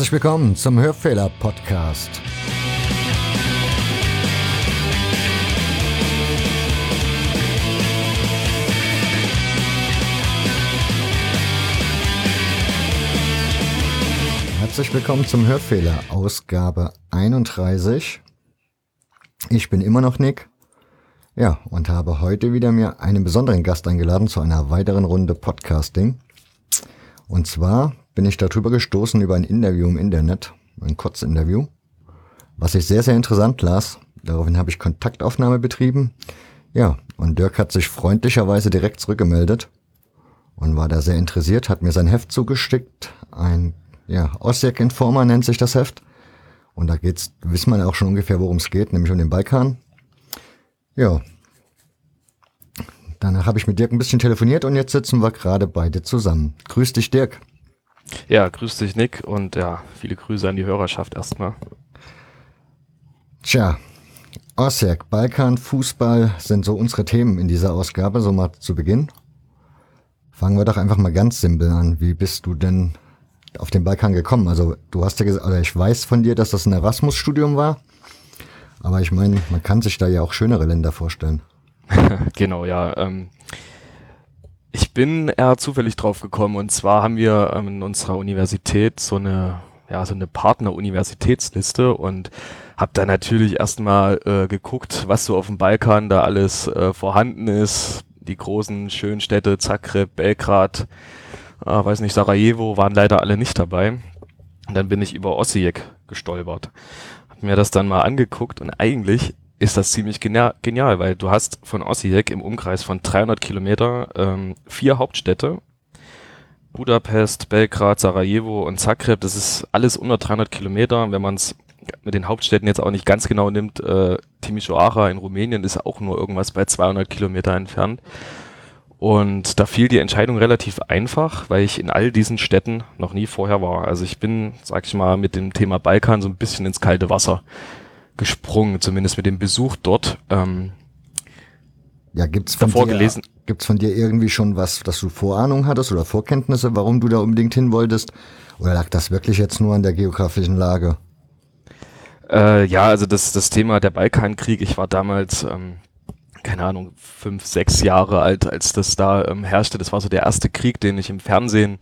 Herzlich willkommen zum Hörfehler Podcast. Herzlich willkommen zum Hörfehler Ausgabe 31. Ich bin immer noch Nick. Ja, und habe heute wieder mir einen besonderen Gast eingeladen zu einer weiteren Runde Podcasting. Und zwar bin ich darüber gestoßen über ein Interview im Internet, ein Kurzinterview, was ich sehr, sehr interessant las. Daraufhin habe ich Kontaktaufnahme betrieben. Ja, und Dirk hat sich freundlicherweise direkt zurückgemeldet und war da sehr interessiert, hat mir sein Heft zugestickt. Ein, ja, Osijek Informer nennt sich das Heft. Und da geht's, wissen wir auch schon ungefähr, worum es geht, nämlich um den Balkan. Ja. Danach habe ich mit Dirk ein bisschen telefoniert und jetzt sitzen wir gerade beide zusammen. Grüß dich, Dirk. Ja, grüß dich, Nick, und ja, viele Grüße an die Hörerschaft erstmal. Tja, Osijek, Balkan, Fußball sind so unsere Themen in dieser Ausgabe, so mal zu Beginn. Fangen wir doch einfach mal ganz simpel an. Wie bist du denn auf den Balkan gekommen? Also du hast ja gesagt, oder ich weiß von dir, dass das ein Erasmus-Studium war. Aber ich meine, man kann sich da ja auch schönere Länder vorstellen. genau, ja. Ähm, ich bin eher zufällig drauf gekommen und zwar haben wir ähm, in unserer Universität so eine ja so eine Partner-Universitätsliste und habe da natürlich erstmal äh, geguckt, was so auf dem Balkan da alles äh, vorhanden ist. Die großen schönen Städte Zagreb, Belgrad, äh, weiß nicht Sarajevo waren leider alle nicht dabei. Und dann bin ich über Osijek gestolpert. Hab mir das dann mal angeguckt und eigentlich ist das ziemlich genial, weil du hast von Osijek im Umkreis von 300 Kilometer ähm, vier Hauptstädte. Budapest, Belgrad, Sarajevo und Zagreb, das ist alles unter 300 Kilometer. Wenn man es mit den Hauptstädten jetzt auch nicht ganz genau nimmt, äh, Timișoara in Rumänien ist auch nur irgendwas bei 200 Kilometer entfernt. Und da fiel die Entscheidung relativ einfach, weil ich in all diesen Städten noch nie vorher war. Also ich bin, sag ich mal, mit dem Thema Balkan so ein bisschen ins kalte Wasser gesprungen, zumindest mit dem Besuch dort. Ähm, ja, gibt's von davor dir, gelesen. Gibt's von dir irgendwie schon was, dass du Vorahnung hattest oder Vorkenntnisse, warum du da unbedingt hin wolltest? Oder lag das wirklich jetzt nur an der geografischen Lage? Äh, ja, also das, das Thema der Balkankrieg, ich war damals, ähm, keine Ahnung, fünf, sechs Jahre alt, als das da ähm, herrschte. Das war so der erste Krieg, den ich im Fernsehen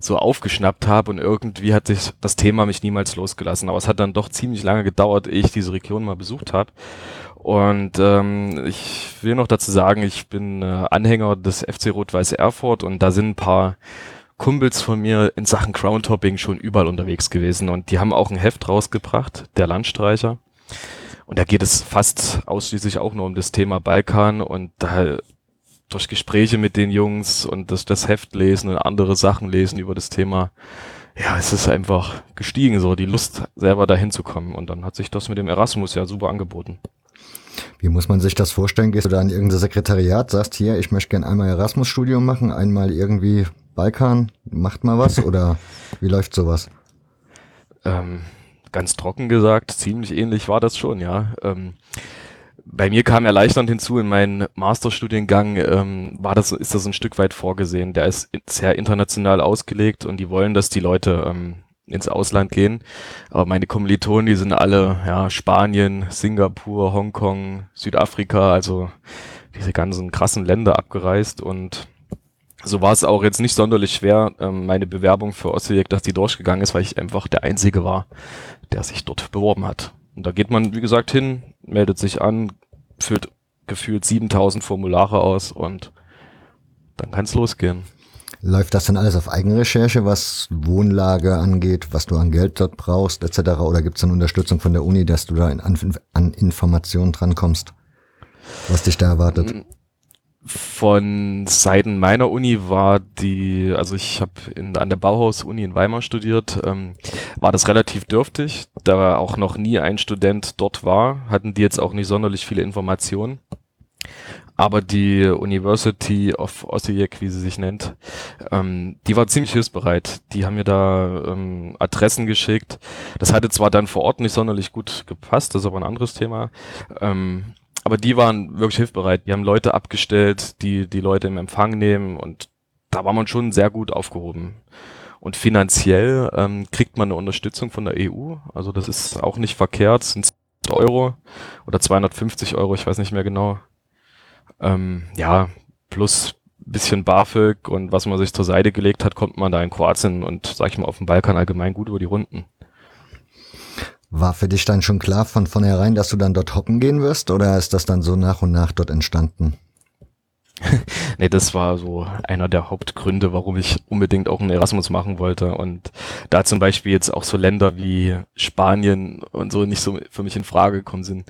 so aufgeschnappt habe und irgendwie hat sich das Thema mich niemals losgelassen. Aber es hat dann doch ziemlich lange gedauert, ehe ich diese Region mal besucht habe. Und ähm, ich will noch dazu sagen, ich bin äh, Anhänger des FC Rot-Weiß Erfurt und da sind ein paar Kumpels von mir in Sachen Crowntopping schon überall unterwegs gewesen und die haben auch ein Heft rausgebracht, der Landstreicher. Und da geht es fast ausschließlich auch nur um das Thema Balkan und da durch Gespräche mit den Jungs und das, das Heft lesen und andere Sachen lesen über das Thema, ja, es ist einfach gestiegen, so die Lust selber dahin zu kommen. Und dann hat sich das mit dem Erasmus ja super angeboten. Wie muss man sich das vorstellen? Gehst du da in irgendein Sekretariat, sagst hier, ich möchte gerne einmal Erasmus-Studium machen, einmal irgendwie Balkan, macht mal was oder wie läuft sowas? Ähm, ganz trocken gesagt, ziemlich ähnlich war das schon, ja. Ähm, bei mir kam erleichternd hinzu, in meinem Masterstudiengang ähm, war das, ist das ein Stück weit vorgesehen. Der ist sehr international ausgelegt und die wollen, dass die Leute ähm, ins Ausland gehen. Aber meine Kommilitonen, die sind alle ja, Spanien, Singapur, Hongkong, Südafrika, also diese ganzen krassen Länder abgereist und so war es auch jetzt nicht sonderlich schwer, ähm, meine Bewerbung für Osijek, dass die durchgegangen ist, weil ich einfach der Einzige war, der sich dort beworben hat. Und da geht man, wie gesagt, hin, meldet sich an, füllt gefühlt 7000 Formulare aus und dann kann es losgehen. Läuft das dann alles auf Eigenrecherche, was Wohnlage angeht, was du an Geld dort brauchst, etc.? Oder gibt es dann Unterstützung von der Uni, dass du da an, an Informationen drankommst, was dich da erwartet? Von Seiten meiner Uni war die, also ich habe an der Bauhaus-Uni in Weimar studiert, ähm, war das relativ dürftig, da auch noch nie ein Student dort war, hatten die jetzt auch nicht sonderlich viele Informationen. Aber die University of Osijek, wie sie sich nennt, ähm, die war ziemlich hilfsbereit. Die haben mir da ähm, Adressen geschickt. Das hatte zwar dann vor Ort nicht sonderlich gut gepasst, das ist aber ein anderes Thema. Ähm, aber die waren wirklich hilfbereit. Die haben Leute abgestellt, die die Leute im Empfang nehmen und da war man schon sehr gut aufgehoben. Und finanziell ähm, kriegt man eine Unterstützung von der EU. Also das ist auch nicht verkehrt. Sind Euro oder 250 Euro, ich weiß nicht mehr genau. Ähm, ja, plus bisschen BAföG und was man sich zur Seite gelegt hat, kommt man da in Kroatien und sag ich mal auf dem Balkan allgemein gut über die Runden. War für dich dann schon klar von vornherein, dass du dann dort hoppen gehen wirst oder ist das dann so nach und nach dort entstanden? nee, das war so einer der Hauptgründe, warum ich unbedingt auch einen Erasmus machen wollte. Und da zum Beispiel jetzt auch so Länder wie Spanien und so nicht so für mich in Frage gekommen sind.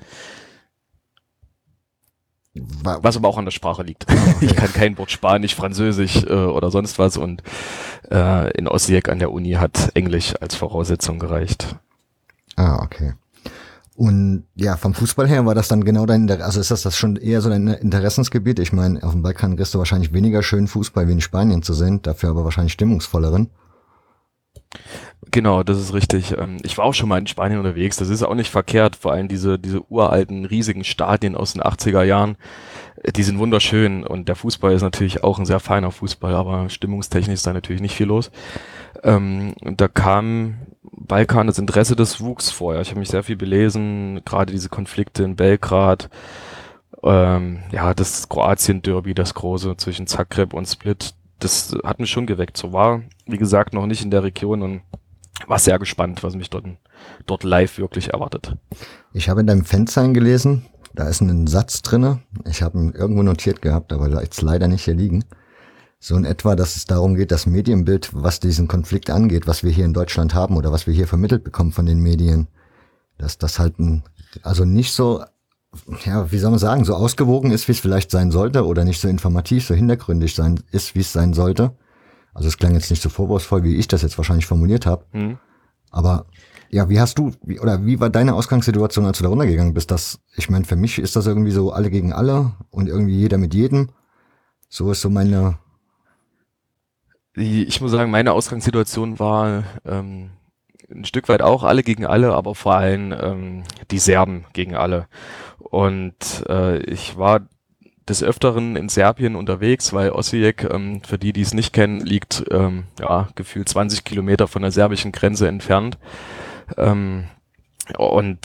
Was aber auch an der Sprache liegt. Ah, okay. Ich kann kein Wort Spanisch, Französisch äh, oder sonst was und äh, in Osijek an der Uni hat Englisch als Voraussetzung gereicht. Ah, okay. Und ja, vom Fußball her war das dann genau dein, also ist das das schon eher so dein Interessensgebiet? Ich meine, auf dem Balkan kriegst du wahrscheinlich weniger schönen Fußball wie in Spanien zu sehen, dafür aber wahrscheinlich stimmungsvolleren. Genau, das ist richtig. Ähm, ich war auch schon mal in Spanien unterwegs. Das ist auch nicht verkehrt. Vor allem diese, diese uralten, riesigen Stadien aus den 80er Jahren, äh, die sind wunderschön. Und der Fußball ist natürlich auch ein sehr feiner Fußball, aber stimmungstechnisch ist da natürlich nicht viel los. Ähm, da kam Balkan das Interesse des wuchs vorher. Ich habe mich sehr viel belesen, gerade diese Konflikte in Belgrad. Ähm, ja, das Kroatien-Derby, das große zwischen Zagreb und Split, das hat mich schon geweckt. So war, wie gesagt, noch nicht in der Region und war sehr gespannt, was mich dort, dort live wirklich erwartet. Ich habe in deinem Fansign gelesen, da ist ein Satz drinne. Ich habe ihn irgendwo notiert gehabt, aber jetzt leider nicht hier liegen. So in etwa, dass es darum geht, das Medienbild, was diesen Konflikt angeht, was wir hier in Deutschland haben oder was wir hier vermittelt bekommen von den Medien, dass das halt ein, also nicht so, ja, wie soll man sagen, so ausgewogen ist, wie es vielleicht sein sollte oder nicht so informativ, so hintergründig sein ist, wie es sein sollte. Also es klang jetzt nicht so vorwurfsvoll, wie ich das jetzt wahrscheinlich formuliert habe. Mhm. Aber ja, wie hast du, wie, oder wie war deine Ausgangssituation, als du da runtergegangen bist? Das, ich meine, für mich ist das irgendwie so alle gegen alle und irgendwie jeder mit jedem. So ist so meine. Ich muss sagen, meine Ausgangssituation war ähm, ein Stück weit auch alle gegen alle, aber vor allem ähm, die Serben gegen alle. Und äh, ich war des Öfteren in Serbien unterwegs, weil Osijek, ähm, für die, die es nicht kennen, liegt ähm, ja, gefühlt 20 Kilometer von der serbischen Grenze entfernt. Ähm, und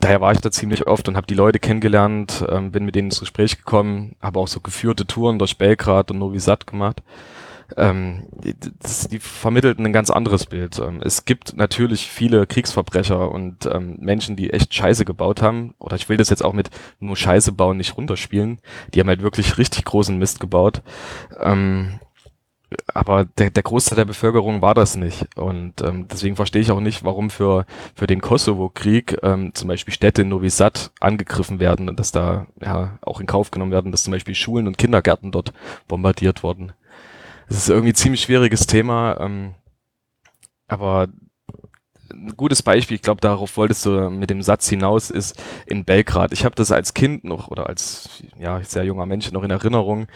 daher war ich da ziemlich oft und habe die Leute kennengelernt, ähm, bin mit denen ins Gespräch gekommen, habe auch so geführte Touren durch Belgrad und Novi Sad gemacht ähm, die, das, die vermittelten ein ganz anderes Bild. Ähm, es gibt natürlich viele Kriegsverbrecher und ähm, Menschen, die echt Scheiße gebaut haben. Oder ich will das jetzt auch mit nur Scheiße bauen nicht runterspielen. Die haben halt wirklich richtig großen Mist gebaut. Ähm, aber der, der Großteil der Bevölkerung war das nicht. Und ähm, deswegen verstehe ich auch nicht, warum für, für den Kosovo-Krieg ähm, zum Beispiel Städte in Novi Sad angegriffen werden und dass da ja auch in Kauf genommen werden, dass zum Beispiel Schulen und Kindergärten dort bombardiert wurden. Es ist irgendwie ein ziemlich schwieriges Thema, ähm, aber ein gutes Beispiel, ich glaube, darauf wolltest du mit dem Satz hinaus, ist in Belgrad. Ich habe das als Kind noch oder als ja sehr junger Mensch noch in Erinnerung,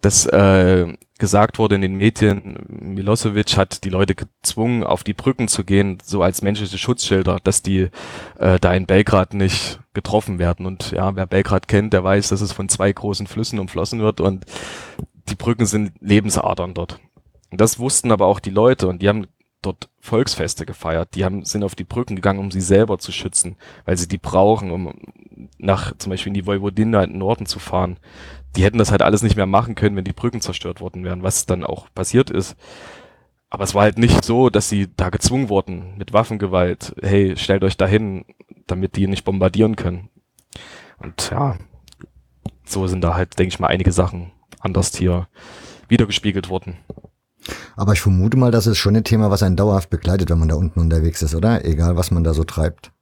dass äh, gesagt wurde in den Medien, Milosevic hat die Leute gezwungen, auf die Brücken zu gehen, so als menschliche Schutzschilder, dass die äh, da in Belgrad nicht getroffen werden. Und ja, wer Belgrad kennt, der weiß, dass es von zwei großen Flüssen umflossen wird und die Brücken sind Lebensadern dort. Und das wussten aber auch die Leute und die haben dort Volksfeste gefeiert. Die haben, sind auf die Brücken gegangen, um sie selber zu schützen, weil sie die brauchen, um nach zum Beispiel in die Vojvodina in den Norden zu fahren. Die hätten das halt alles nicht mehr machen können, wenn die Brücken zerstört worden wären, was dann auch passiert ist. Aber es war halt nicht so, dass sie da gezwungen wurden mit Waffengewalt. Hey, stellt euch dahin, damit die nicht bombardieren können. Und ja, so sind da halt, denke ich mal, einige Sachen anders hier wiedergespiegelt worden. Aber ich vermute mal, das ist schon ein Thema, was einen dauerhaft begleitet, wenn man da unten unterwegs ist, oder? Egal, was man da so treibt.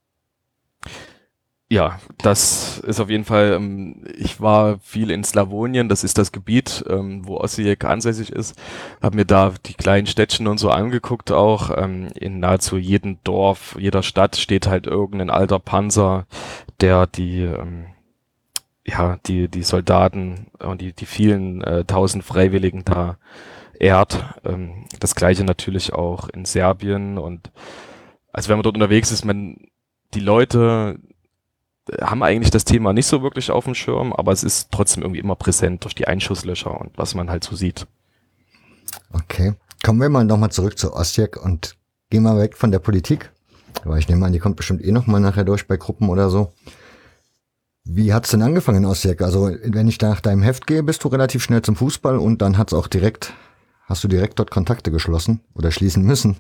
Ja, das ist auf jeden Fall, ähm, ich war viel in Slawonien, das ist das Gebiet, ähm, wo Osijek ansässig ist, habe mir da die kleinen Städtchen und so angeguckt auch. Ähm, in nahezu jedem Dorf, jeder Stadt steht halt irgendein alter Panzer, der die ja, die, die Soldaten und die, die vielen äh, tausend Freiwilligen da ehrt. Ähm, das gleiche natürlich auch in Serbien und also wenn man dort unterwegs ist, man, die Leute haben eigentlich das Thema nicht so wirklich auf dem Schirm, aber es ist trotzdem irgendwie immer präsent durch die Einschusslöcher und was man halt so sieht. Okay. Kommen wir mal nochmal zurück zu Osijek und gehen mal weg von der Politik. Weil ich nehme an, die kommt bestimmt eh nochmal nachher durch bei Gruppen oder so. Wie hat's denn angefangen Osijek? Also, wenn ich nach deinem Heft gehe, bist du relativ schnell zum Fußball und dann hat's auch direkt, hast du direkt dort Kontakte geschlossen oder schließen müssen,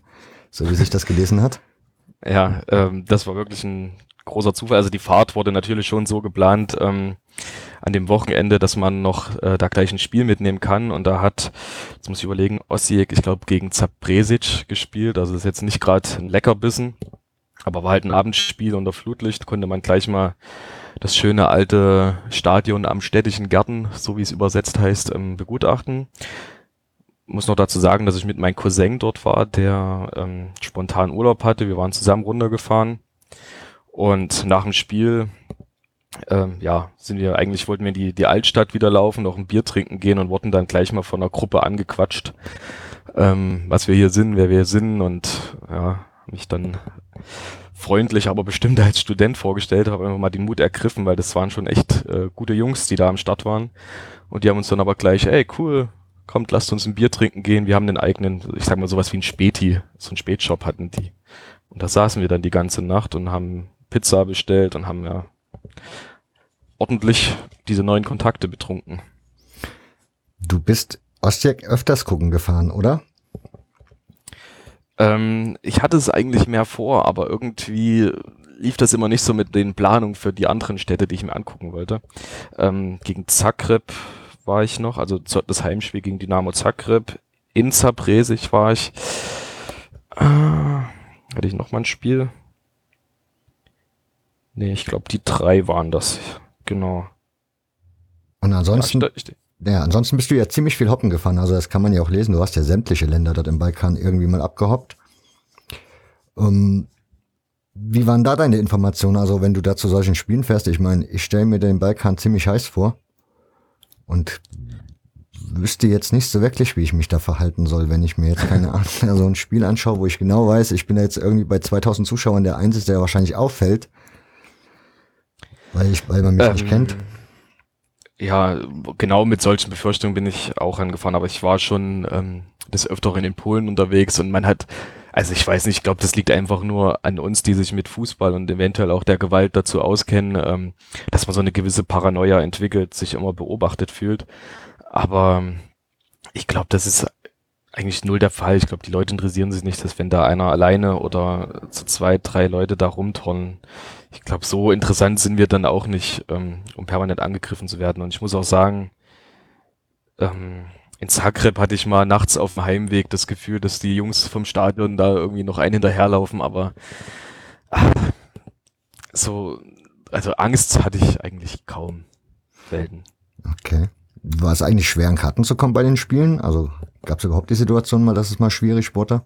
so wie sich das gelesen hat? Ja, ähm, das war wirklich ein großer Zufall. Also die Fahrt wurde natürlich schon so geplant ähm, an dem Wochenende, dass man noch äh, da gleich ein Spiel mitnehmen kann. Und da hat, jetzt muss ich überlegen, Osijek, ich glaube, gegen Zapresic gespielt. Also ist jetzt nicht gerade ein Leckerbissen, aber war halt ein Abendspiel unter Flutlicht, konnte man gleich mal das schöne alte Stadion am städtischen Garten, so wie es übersetzt heißt, ähm, begutachten. Muss noch dazu sagen, dass ich mit meinem Cousin dort war, der ähm, spontan Urlaub hatte. Wir waren zusammen runtergefahren und nach dem Spiel ähm, ja, sind wir eigentlich wollten wir in die, die Altstadt wieder laufen, noch ein Bier trinken gehen und wurden dann gleich mal von einer Gruppe angequatscht, ähm, was wir hier sind, wer wir sind und ja, mich dann freundlich, aber bestimmt als Student vorgestellt, habe einfach mal den Mut ergriffen, weil das waren schon echt äh, gute Jungs, die da am Start waren. Und die haben uns dann aber gleich, ey, cool, kommt, lasst uns ein Bier trinken gehen. Wir haben den eigenen, ich sag mal sowas wie ein Späti, so ein Spätshop hatten die. Und da saßen wir dann die ganze Nacht und haben Pizza bestellt und haben ja ordentlich diese neuen Kontakte betrunken. Du bist Ostjak öfters gucken gefahren, oder? Ähm, ich hatte es eigentlich mehr vor, aber irgendwie lief das immer nicht so mit den Planungen für die anderen Städte, die ich mir angucken wollte. Ähm, gegen Zagreb war ich noch, also das Heimspiel gegen Dynamo Zagreb. In Zapresig war ich. Äh, hatte ich noch mal ein Spiel? Nee, ich glaube, die drei waren das. Genau. Und ansonsten, ja, ansonsten bist du ja ziemlich viel hoppen gefahren. Also das kann man ja auch lesen. Du hast ja sämtliche Länder dort im Balkan irgendwie mal abgehoppt. Um, ähm, wie waren da deine Informationen? Also wenn du da zu solchen Spielen fährst, ich meine, ich stelle mir den Balkan ziemlich heiß vor und wüsste jetzt nicht so wirklich, wie ich mich da verhalten soll, wenn ich mir jetzt keine Ahnung so ein Spiel anschaue, wo ich genau weiß, ich bin da jetzt irgendwie bei 2000 Zuschauern der Einzige, der wahrscheinlich auffällt, weil ich, weil man mich ähm, nicht kennt. Ja, genau mit solchen Befürchtungen bin ich auch angefahren, aber ich war schon ähm, des Öfteren in Polen unterwegs und man hat, also ich weiß nicht, ich glaube, das liegt einfach nur an uns, die sich mit Fußball und eventuell auch der Gewalt dazu auskennen, ähm, dass man so eine gewisse Paranoia entwickelt, sich immer beobachtet fühlt. Aber ich glaube, das ist eigentlich null der Fall. Ich glaube, die Leute interessieren sich nicht, dass wenn da einer alleine oder zu zwei, drei Leute da rumturnen. Ich glaube, so interessant sind wir dann auch nicht, ähm, um permanent angegriffen zu werden. Und ich muss auch sagen, ähm, in Zagreb hatte ich mal nachts auf dem Heimweg das Gefühl, dass die Jungs vom Stadion da irgendwie noch einen hinterherlaufen, aber ach, so, also Angst hatte ich eigentlich kaum. Selten. Okay. War es eigentlich schwer, an Karten zu kommen bei den Spielen? Also gab es überhaupt die Situation mal, dass es mal schwierig wurde?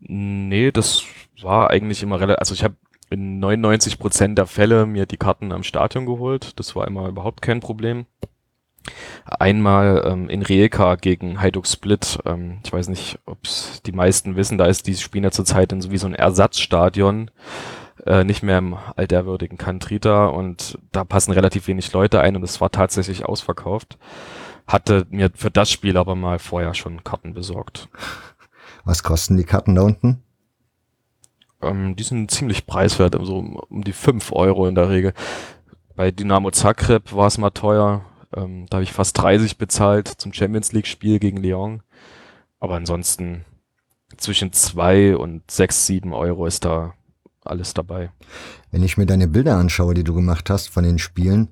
Nee, das war eigentlich immer relativ, also ich habe in 99 Prozent der Fälle mir die Karten am Stadion geholt. Das war immer überhaupt kein Problem. Einmal ähm, in Rijeka gegen Hajduk Split. Ähm, ich weiß nicht, ob die meisten wissen, da ist dieses Spiel zurzeit in so wie so ein Ersatzstadion äh, nicht mehr im altehrwürdigen Kantrita und da passen relativ wenig Leute ein und es war tatsächlich ausverkauft. Hatte mir für das Spiel aber mal vorher schon Karten besorgt. Was kosten die Karten da unten? Ähm, die sind ziemlich preiswert, also um die fünf Euro in der Regel. Bei Dynamo Zagreb war es mal teuer. Ähm, da habe ich fast 30 bezahlt zum Champions League Spiel gegen Lyon. Aber ansonsten zwischen zwei und sechs, sieben Euro ist da alles dabei. Wenn ich mir deine Bilder anschaue, die du gemacht hast von den Spielen,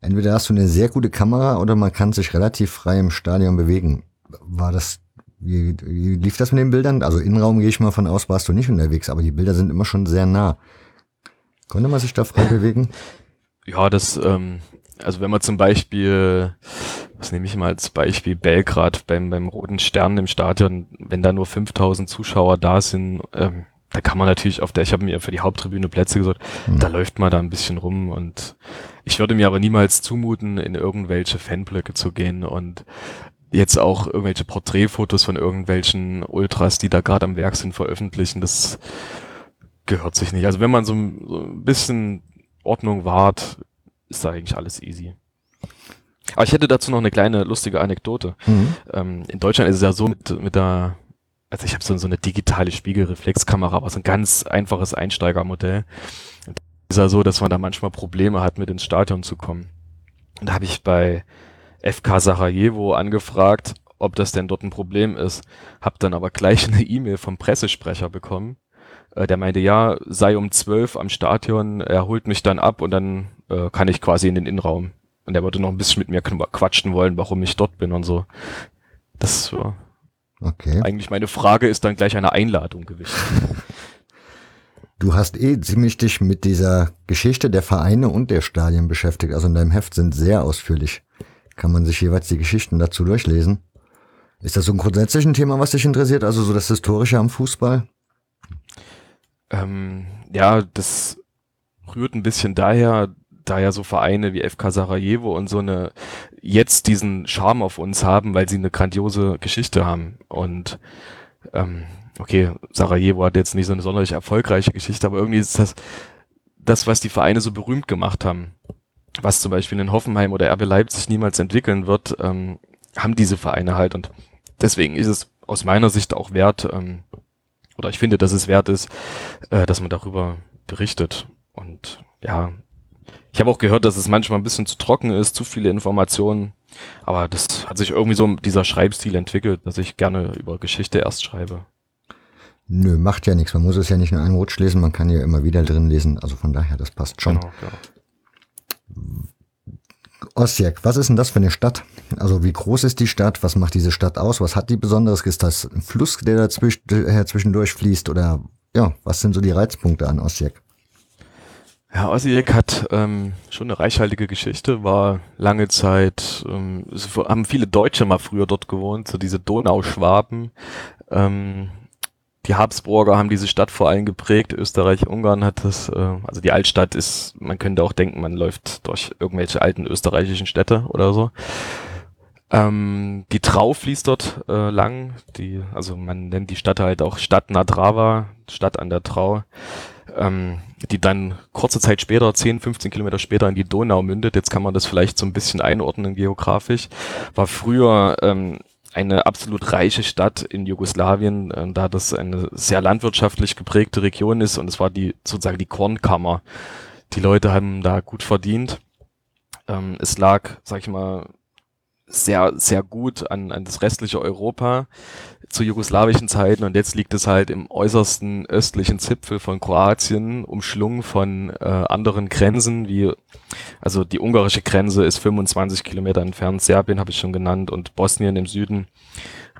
entweder hast du eine sehr gute Kamera oder man kann sich relativ frei im Stadion bewegen. War das, wie, wie lief das mit den Bildern? Also Innenraum gehe ich mal von aus, warst du nicht unterwegs, aber die Bilder sind immer schon sehr nah. Konnte man sich da frei bewegen? Ja, das, ähm, also wenn man zum Beispiel, was nehme ich mal als Beispiel, Belgrad beim, beim Roten Stern im Stadion, wenn da nur 5000 Zuschauer da sind, ähm, da kann man natürlich auf der, ich habe mir für die Haupttribüne Plätze gesucht, mhm. da läuft man da ein bisschen rum und ich würde mir aber niemals zumuten, in irgendwelche Fanblöcke zu gehen und jetzt auch irgendwelche Porträtfotos von irgendwelchen Ultras, die da gerade am Werk sind, veröffentlichen. Das gehört sich nicht. Also wenn man so, so ein bisschen Ordnung wahrt, ist da eigentlich alles easy. Aber ich hätte dazu noch eine kleine lustige Anekdote. Mhm. Ähm, in Deutschland ist es ja so mit, mit der, also ich habe so, so eine digitale Spiegelreflexkamera, aber so ein ganz einfaches Einsteigermodell. Und ist ja so, dass man da manchmal Probleme hat, mit ins Stadion zu kommen. Und da habe ich bei FK Sarajevo angefragt, ob das denn dort ein Problem ist. Hab dann aber gleich eine E-Mail vom Pressesprecher bekommen. Äh, der meinte, ja, sei um zwölf am Stadion, er holt mich dann ab und dann äh, kann ich quasi in den Innenraum. Und er würde noch ein bisschen mit mir quatschen wollen, warum ich dort bin und so. Das war Okay. eigentlich meine Frage ist dann gleich eine Einladung gewichen. Du hast eh ziemlich dich mit dieser Geschichte der Vereine und der Stadien beschäftigt. Also in deinem Heft sind sehr ausführlich. Kann man sich jeweils die Geschichten dazu durchlesen. Ist das so ein grundsätzliches Thema, was dich interessiert? Also so das Historische am Fußball? Ähm, ja, das rührt ein bisschen daher, da ja so Vereine wie FK Sarajevo und so eine jetzt diesen Charme auf uns haben, weil sie eine grandiose Geschichte haben. Und ähm, okay, Sarajevo hat jetzt nicht so eine sonderlich erfolgreiche Geschichte, aber irgendwie ist das das, was die Vereine so berühmt gemacht haben, was zum Beispiel in Hoffenheim oder RB Leipzig niemals entwickeln wird, ähm, haben diese Vereine halt. Und deswegen ist es aus meiner Sicht auch wert, ähm, oder ich finde, dass es wert ist, äh, dass man darüber berichtet. Und ja, ich habe auch gehört, dass es manchmal ein bisschen zu trocken ist, zu viele Informationen. Aber das hat sich irgendwie so dieser Schreibstil entwickelt, dass ich gerne über Geschichte erst schreibe. Nö, macht ja nichts. Man muss es ja nicht nur einen Rutsch lesen, man kann ja immer wieder drin lesen. Also von daher, das passt schon. Genau, genau. Osijek, was ist denn das für eine Stadt? Also wie groß ist die Stadt? Was macht diese Stadt aus? Was hat die Besonderes? Ist das ein Fluss, der äh, zwischendurch fließt? Oder ja, was sind so die Reizpunkte an Osijek? Ja, Osijek hat ähm, schon eine reichhaltige Geschichte, war lange Zeit, ähm, haben viele Deutsche mal früher dort gewohnt, so diese Donauschwaben. Ähm, die Habsburger haben diese Stadt vor allem geprägt. Österreich, Ungarn hat das, äh, also die Altstadt ist, man könnte auch denken, man läuft durch irgendwelche alten österreichischen Städte oder so. Ähm, die Trau fließt dort äh, lang, die, also man nennt die Stadt halt auch Stadt Nadrava, Stadt an der Trau, ähm, die dann kurze Zeit später, 10, 15 Kilometer später in die Donau mündet. Jetzt kann man das vielleicht so ein bisschen einordnen geografisch. War früher ähm, eine absolut reiche Stadt in Jugoslawien, äh, da das eine sehr landwirtschaftlich geprägte Region ist und es war die sozusagen die Kornkammer. Die Leute haben da gut verdient. Ähm, es lag, sag ich mal, sehr, sehr gut an, an das restliche Europa zu jugoslawischen Zeiten. Und jetzt liegt es halt im äußersten östlichen Zipfel von Kroatien, umschlungen von äh, anderen Grenzen, wie also die ungarische Grenze ist 25 Kilometer entfernt, Serbien habe ich schon genannt und Bosnien im Süden,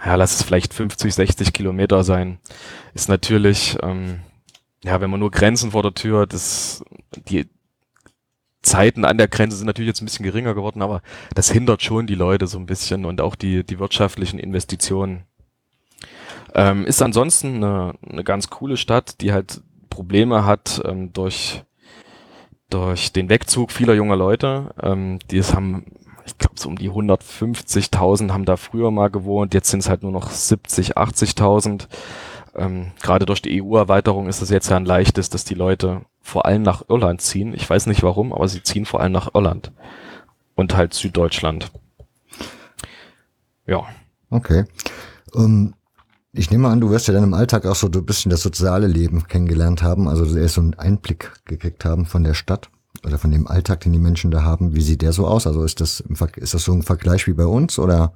ja, lass es vielleicht 50, 60 Kilometer sein, ist natürlich, ähm, ja, wenn man nur Grenzen vor der Tür das, die Zeiten an der Grenze sind natürlich jetzt ein bisschen geringer geworden, aber das hindert schon die Leute so ein bisschen und auch die, die wirtschaftlichen Investitionen. Ähm, ist ansonsten eine, eine ganz coole Stadt, die halt Probleme hat ähm, durch, durch den Wegzug vieler junger Leute. Ähm, die es haben, ich glaube, so um die 150.000 haben da früher mal gewohnt, jetzt sind es halt nur noch 70, 80.000. Ähm, Gerade durch die EU-Erweiterung ist es jetzt ja ein leichtes, dass die Leute vor allem nach Irland ziehen. Ich weiß nicht warum, aber sie ziehen vor allem nach Irland und halt Süddeutschland. Ja. Okay. Um, ich nehme an, du wirst ja dann im Alltag auch so ein bisschen das soziale Leben kennengelernt haben, also erst so einen Einblick gekriegt haben von der Stadt oder von dem Alltag, den die Menschen da haben. Wie sieht der so aus? Also ist das, ist das so ein Vergleich wie bei uns oder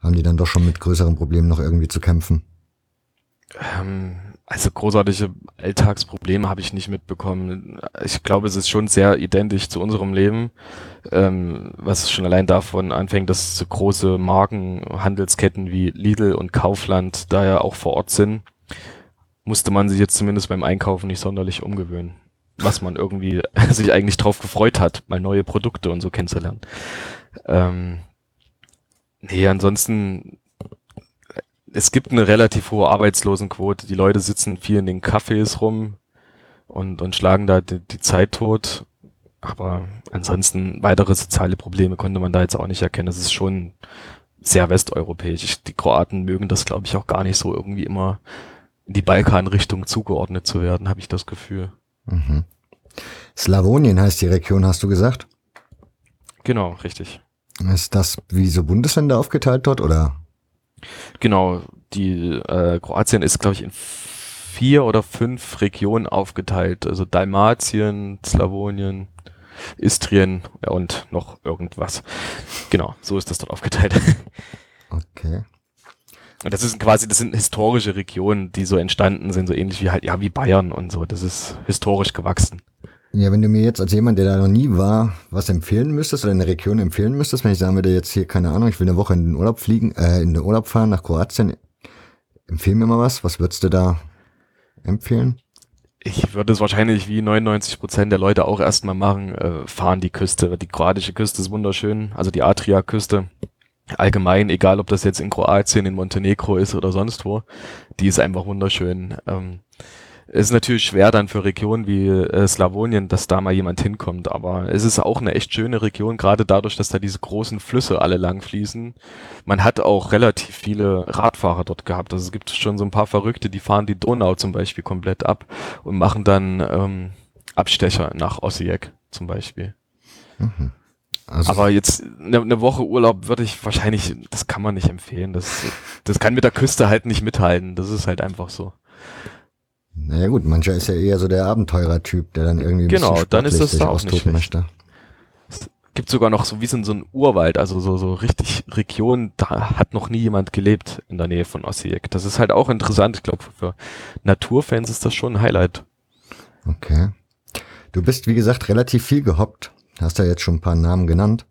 haben die dann doch schon mit größeren Problemen noch irgendwie zu kämpfen? Ähm, also großartige Alltagsprobleme habe ich nicht mitbekommen. Ich glaube, es ist schon sehr identisch zu unserem Leben, ähm, was schon allein davon anfängt, dass so große Marken, Handelsketten wie Lidl und Kaufland da ja auch vor Ort sind, musste man sich jetzt zumindest beim Einkaufen nicht sonderlich umgewöhnen. Was man irgendwie sich eigentlich drauf gefreut hat, mal neue Produkte und so kennenzulernen. Ähm, nee, ansonsten es gibt eine relativ hohe Arbeitslosenquote. Die Leute sitzen viel in den Cafés rum und, und schlagen da die, die Zeit tot. Aber ansonsten weitere soziale Probleme konnte man da jetzt auch nicht erkennen. Es ist schon sehr westeuropäisch. Die Kroaten mögen das, glaube ich, auch gar nicht so irgendwie immer in die Balkanrichtung zugeordnet zu werden, habe ich das Gefühl. Mhm. Slawonien heißt die Region, hast du gesagt? Genau, richtig. Ist das wie so Bundesländer aufgeteilt dort oder? Genau, die äh, Kroatien ist, glaube ich, in vier oder fünf Regionen aufgeteilt. Also Dalmatien, Slawonien, Istrien ja, und noch irgendwas. Genau, so ist das dort aufgeteilt. Okay. Und das ist quasi, das sind historische Regionen, die so entstanden sind, so ähnlich wie halt, ja, wie Bayern und so. Das ist historisch gewachsen. Ja, wenn du mir jetzt als jemand, der da noch nie war, was empfehlen müsstest oder eine Region empfehlen müsstest, wenn ich sagen würde, jetzt hier, keine Ahnung, ich will eine Woche in den Urlaub fliegen, äh, in den Urlaub fahren nach Kroatien, empfehl mir mal was, was würdest du da empfehlen? Ich würde es wahrscheinlich wie 99 Prozent der Leute auch erstmal machen, äh, fahren die Küste. Die kroatische Küste ist wunderschön, also die Adria-Küste. Allgemein, egal ob das jetzt in Kroatien, in Montenegro ist oder sonst wo, die ist einfach wunderschön. Ähm, ist natürlich schwer dann für Regionen wie äh, Slawonien, dass da mal jemand hinkommt, aber es ist auch eine echt schöne Region, gerade dadurch, dass da diese großen Flüsse alle lang fließen. Man hat auch relativ viele Radfahrer dort gehabt. Also es gibt schon so ein paar Verrückte, die fahren die Donau zum Beispiel komplett ab und machen dann ähm, Abstecher nach Osijek zum Beispiel. Mhm. Also aber jetzt eine, eine Woche Urlaub würde ich wahrscheinlich, das kann man nicht empfehlen. Das, das kann mit der Küste halt nicht mithalten. Das ist halt einfach so. Naja gut, mancher ist ja eher so der Abenteurer-Typ, der dann irgendwie ein genau, dann ist das da auch nicht möchte. Es gibt sogar noch so wie so ein Urwald, also so, so richtig Region, da hat noch nie jemand gelebt in der Nähe von Osijek. Das ist halt auch interessant. Ich glaube, für Naturfans ist das schon ein Highlight. Okay. Du bist, wie gesagt, relativ viel gehoppt. Hast ja jetzt schon ein paar Namen genannt.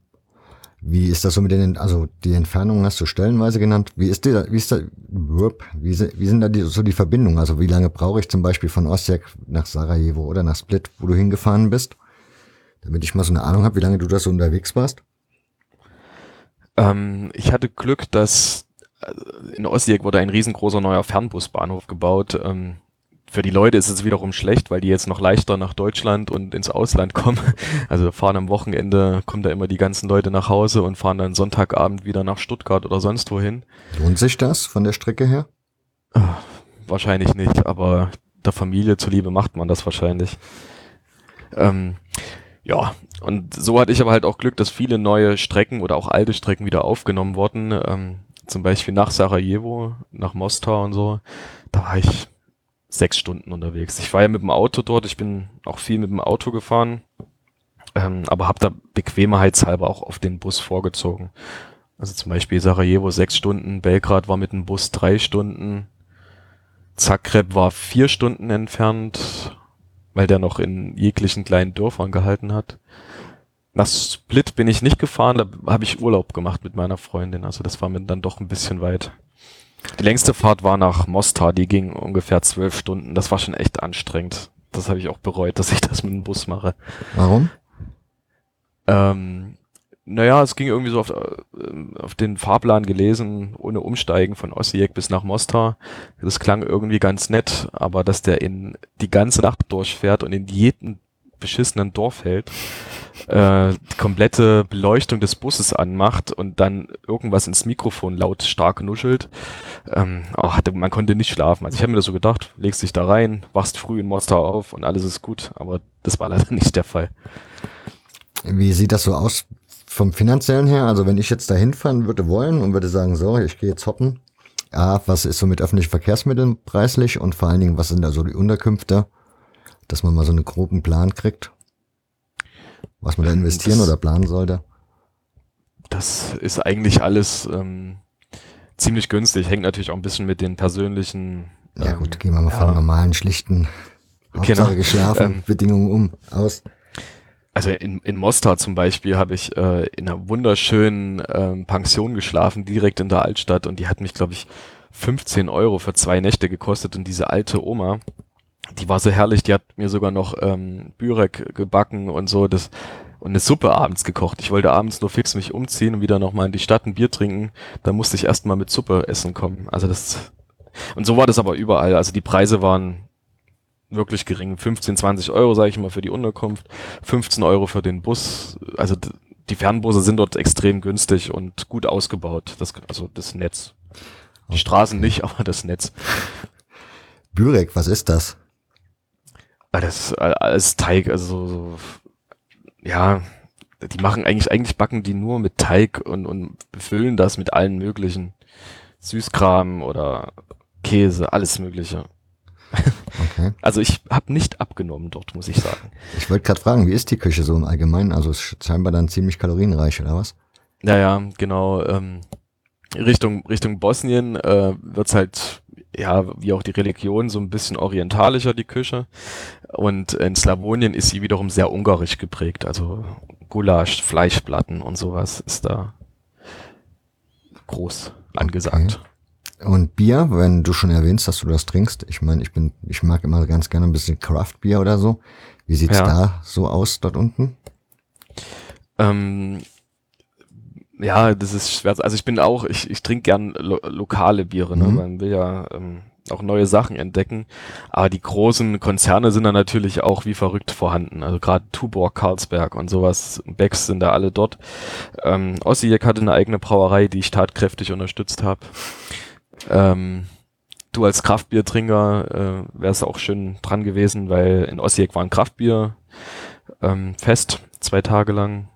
Wie ist das so mit den, also die Entfernungen hast du stellenweise genannt. Wie ist die, wie ist da, wie, wie sind da die, so die Verbindungen? Also wie lange brauche ich zum Beispiel von Osijek nach Sarajevo oder nach Split, wo du hingefahren bist? Damit ich mal so eine Ahnung habe, wie lange du da so unterwegs warst. Ähm, ich hatte Glück, dass äh, in Osijek wurde ein riesengroßer neuer Fernbusbahnhof gebaut. Ähm, für die Leute ist es wiederum schlecht, weil die jetzt noch leichter nach Deutschland und ins Ausland kommen. Also fahren am Wochenende, kommen da immer die ganzen Leute nach Hause und fahren dann Sonntagabend wieder nach Stuttgart oder sonst wohin. Lohnt sich das von der Strecke her? Wahrscheinlich nicht, aber der Familie zuliebe macht man das wahrscheinlich. Ähm, ja, und so hatte ich aber halt auch Glück, dass viele neue Strecken oder auch alte Strecken wieder aufgenommen wurden. Ähm, zum Beispiel nach Sarajevo, nach Mostar und so. Da war ich sechs Stunden unterwegs. Ich war ja mit dem Auto dort, ich bin auch viel mit dem Auto gefahren, ähm, aber habe da bequemheitshalber auch auf den Bus vorgezogen. Also zum Beispiel Sarajevo sechs Stunden, Belgrad war mit dem Bus drei Stunden, Zagreb war vier Stunden entfernt, weil der noch in jeglichen kleinen Dörfern gehalten hat. Nach Split bin ich nicht gefahren, da habe ich Urlaub gemacht mit meiner Freundin, also das war mir dann doch ein bisschen weit. Die längste Fahrt war nach Mostar, die ging ungefähr zwölf Stunden. Das war schon echt anstrengend. Das habe ich auch bereut, dass ich das mit dem Bus mache. Warum? Ähm, naja, es ging irgendwie so auf, äh, auf den Fahrplan gelesen, ohne Umsteigen von Osijek bis nach Mostar. Das klang irgendwie ganz nett, aber dass der in die ganze Nacht durchfährt und in jedem beschissenen Dorf hält, äh, die komplette Beleuchtung des Busses anmacht und dann irgendwas ins Mikrofon laut stark nuschelt. Ähm, oh, man konnte nicht schlafen. Also ich habe mir das so gedacht, legst dich da rein, wachst früh in Mostar auf und alles ist gut, aber das war leider nicht der Fall. Wie sieht das so aus vom finanziellen her? Also wenn ich jetzt da hinfahren würde wollen und würde sagen, so, ich gehe jetzt hoppen. A, was ist so mit öffentlichen Verkehrsmitteln preislich und vor allen Dingen, was sind da so die Unterkünfte, dass man mal so einen groben Plan kriegt, was man da investieren Das- oder planen sollte? Das ist eigentlich alles ähm, ziemlich günstig. Hängt natürlich auch ein bisschen mit den persönlichen. Ja ähm, gut, gehen wir mal ja. von normalen, schlichten, Hauptsache Genau. geschlafen, Ähm, Bedingungen um, aus. Also in, in Mostar zum Beispiel habe ich äh, in einer wunderschönen ähm, Pension geschlafen, direkt in der Altstadt und die hat mich, glaube ich, 15 Euro für zwei Nächte gekostet und diese alte Oma, die war so herrlich, die hat mir sogar noch ähm, Bürek gebacken und so das und eine Suppe abends gekocht. Ich wollte abends nur fix mich umziehen und wieder nochmal in die Stadt ein Bier trinken. Da musste ich erstmal mit Suppe essen kommen. Also das und so war das aber überall. Also die Preise waren wirklich gering. 15, 20 Euro, sage ich mal, für die Unterkunft. 15 Euro für den Bus. Also die Fernbusse sind dort extrem günstig und gut ausgebaut. Das, also das Netz. Die Straßen nicht, aber das Netz. Bürek, was ist das? Das ist alles Teig, also so, ja, die machen eigentlich, eigentlich backen die nur mit Teig und, und befüllen das mit allen möglichen Süßkram oder Käse, alles Mögliche. Okay. Also ich habe nicht abgenommen dort, muss ich sagen. Ich wollte gerade fragen, wie ist die Küche so im Allgemeinen? Also ist scheinbar dann ziemlich kalorienreich, oder was? Naja, genau. Ähm, Richtung, Richtung Bosnien äh, wird's halt, ja, wie auch die Religion, so ein bisschen orientalischer, die Küche. Und in Slawonien ist sie wiederum sehr ungarisch geprägt. Also Gulasch, Fleischplatten und sowas ist da groß angesagt. Okay. Und Bier, wenn du schon erwähnst, dass du das trinkst, ich meine, ich bin, ich mag immer ganz gerne ein bisschen Craft Bier oder so. Wie sieht's ja. da so aus dort unten? Ähm, ja, das ist schwer. Also ich bin auch, ich, ich trinke gern lo lokale Biere, ne? Mhm. Man will ja ähm, auch neue Sachen entdecken. Aber die großen Konzerne sind da natürlich auch wie verrückt vorhanden. Also gerade Tuborg, Carlsberg und sowas, Becks sind da alle dort. Ähm, Ossijek hatte eine eigene Brauerei, die ich tatkräftig unterstützt habe. Ähm, du als Kraftbiertrinker äh, wärst auch schön dran gewesen, weil in Ossijek war ein Kraftbier ähm, fest, zwei Tage lang.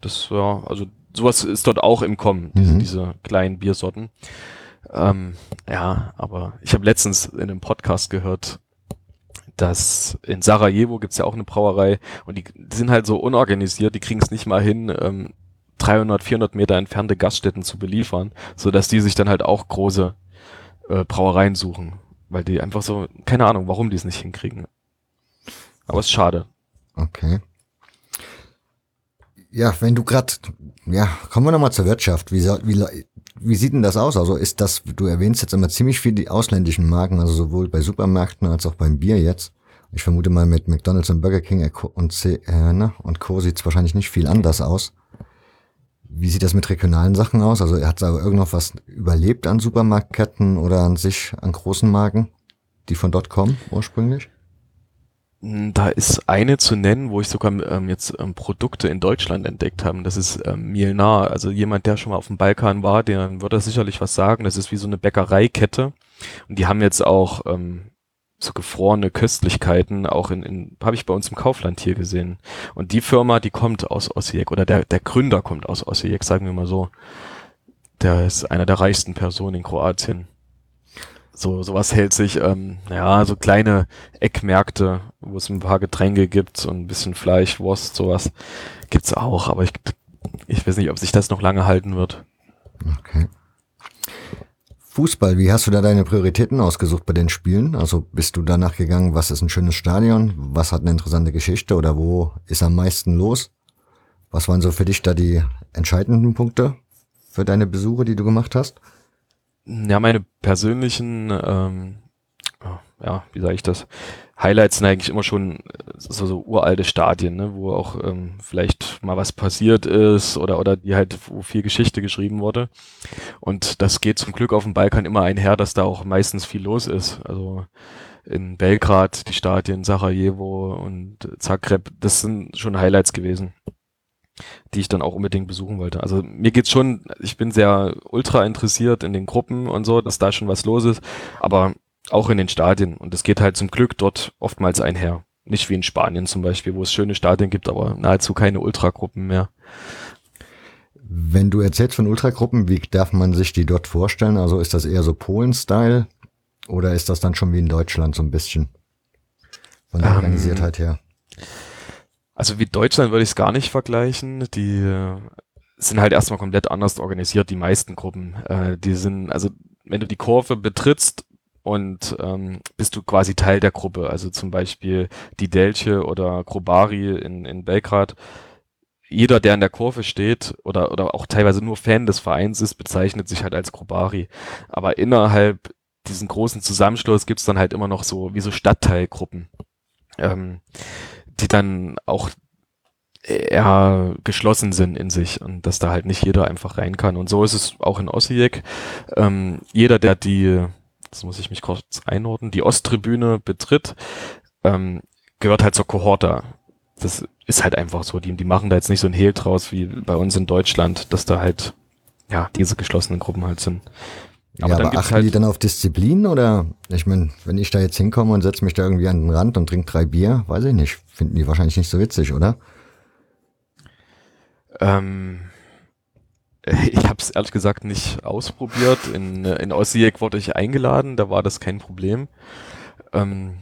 Das war, also sowas ist dort auch im Kommen, diese, mhm. diese kleinen Biersorten. Ähm, ja, aber ich habe letztens in einem Podcast gehört, dass in Sarajevo gibt's ja auch eine Brauerei und die, die sind halt so unorganisiert, die kriegen es nicht mal hin, ähm, 300, 400 Meter entfernte Gaststätten zu beliefern, so dass die sich dann halt auch große äh, Brauereien suchen, weil die einfach so, keine Ahnung, warum die es nicht hinkriegen. Aber es ist schade. Okay. Ja, wenn du gerade, ja, kommen wir nochmal zur Wirtschaft. Wie, wie, wie sieht denn das aus? Also ist das, du erwähnst jetzt immer ziemlich viel die ausländischen Marken, also sowohl bei Supermärkten als auch beim Bier jetzt. Ich vermute mal mit McDonalds und Burger King und, C, äh, ne, und Co. sieht es wahrscheinlich nicht viel anders aus. Wie sieht das mit regionalen Sachen aus? Also hat es aber irgendwo was überlebt an Supermarktketten oder an sich an großen Marken, die von dort kommen ursprünglich? Hm, da ist eine zu nennen, wo ich sogar ähm, jetzt ähm, Produkte in Deutschland entdeckt habe. Das ist ähm, Mielnar. Also jemand, der schon mal auf dem Balkan war, der würde sicherlich was sagen. Das ist wie so eine Bäckereikette. Und die haben jetzt auch ähm, so gefrorene Köstlichkeiten auch in, in habe ich bei uns im Kaufland hier gesehen. Und die Firma, die kommt aus Osijek oder der, der Gründer kommt aus Osijek, sagen wir mal so. Der ist einer der reichsten Personen in Kroatien. So, sowas hält sich, ähm, ja, so kleine Eckmärkte, wo es ein paar Getränke gibt und ein bisschen Fleisch, Wurst, sowas gibt's auch, aber ich, ich weiß nicht, ob sich das noch lange halten wird. Okay. Fußball, wie hast du da deine Prioritäten ausgesucht bei den Spielen? Also bist du danach gegangen, was ist ein schönes Stadion, was hat eine interessante Geschichte oder wo ist am meisten los? Was waren so für dich da die entscheidenden Punkte für deine Besuche, die du gemacht hast? Ja, meine persönlichen, ähm, ja, wie sage ich das? Highlights sind eigentlich immer schon so, so uralte Stadien, ne, wo auch ähm, vielleicht mal was passiert ist oder oder die halt, wo viel Geschichte geschrieben wurde. Und das geht zum Glück auf dem Balkan immer einher, dass da auch meistens viel los ist. Also in Belgrad, die Stadien, Sarajevo und Zagreb, das sind schon Highlights gewesen die ich dann auch unbedingt besuchen wollte. Also mir geht's schon, ich bin sehr ultra interessiert in den Gruppen und so, dass da schon was los ist, aber auch in den Stadien. Und es geht halt zum Glück dort oftmals einher. Nicht wie in Spanien zum Beispiel, wo es schöne Stadien gibt, aber nahezu keine Ultragruppen mehr. Wenn du erzählst von Ultragruppen, wie darf man sich die dort vorstellen? Also ist das eher so Polen-Style oder ist das dann schon wie in Deutschland so ein bisschen? Von der ähm, Organisiertheit her. Also wie Deutschland würde ich es gar nicht vergleichen. Die äh, sind halt erstmal komplett anders organisiert, die meisten Gruppen. Äh, die sind, also wenn du die Kurve betrittst und ähm, bist du quasi Teil der Gruppe. Also zum Beispiel die Delche oder Grobari in, in Belgrad. Jeder, der in der Kurve steht oder, oder auch teilweise nur Fan des Vereins ist, bezeichnet sich halt als Grobari. Aber innerhalb diesen großen Zusammenschluss gibt's dann halt immer noch so wie so Stadtteilgruppen. Ähm, die dann auch eher geschlossen sind in sich und dass da halt nicht jeder einfach rein kann. Und so ist es auch in Osijek. Ähm, jeder, der die, das muss ich mich kurz einordnen, die Osttribüne betritt, ähm, gehört halt zur Kohorte. Das ist halt einfach so. Die, die machen da jetzt nicht so ein Hehl draus wie bei uns in Deutschland, dass da halt ja diese geschlossenen Gruppen halt sind. Aber, ja, aber achten halt die dann auf Disziplin oder ich meine, wenn ich da jetzt hinkomme und setze mich da irgendwie an den Rand und trinke drei Bier, weiß ich nicht, finden die wahrscheinlich nicht so witzig, oder? Ähm, ich habe es ehrlich gesagt nicht ausprobiert. In, in Osijek wurde ich eingeladen, da war das kein Problem. Ähm,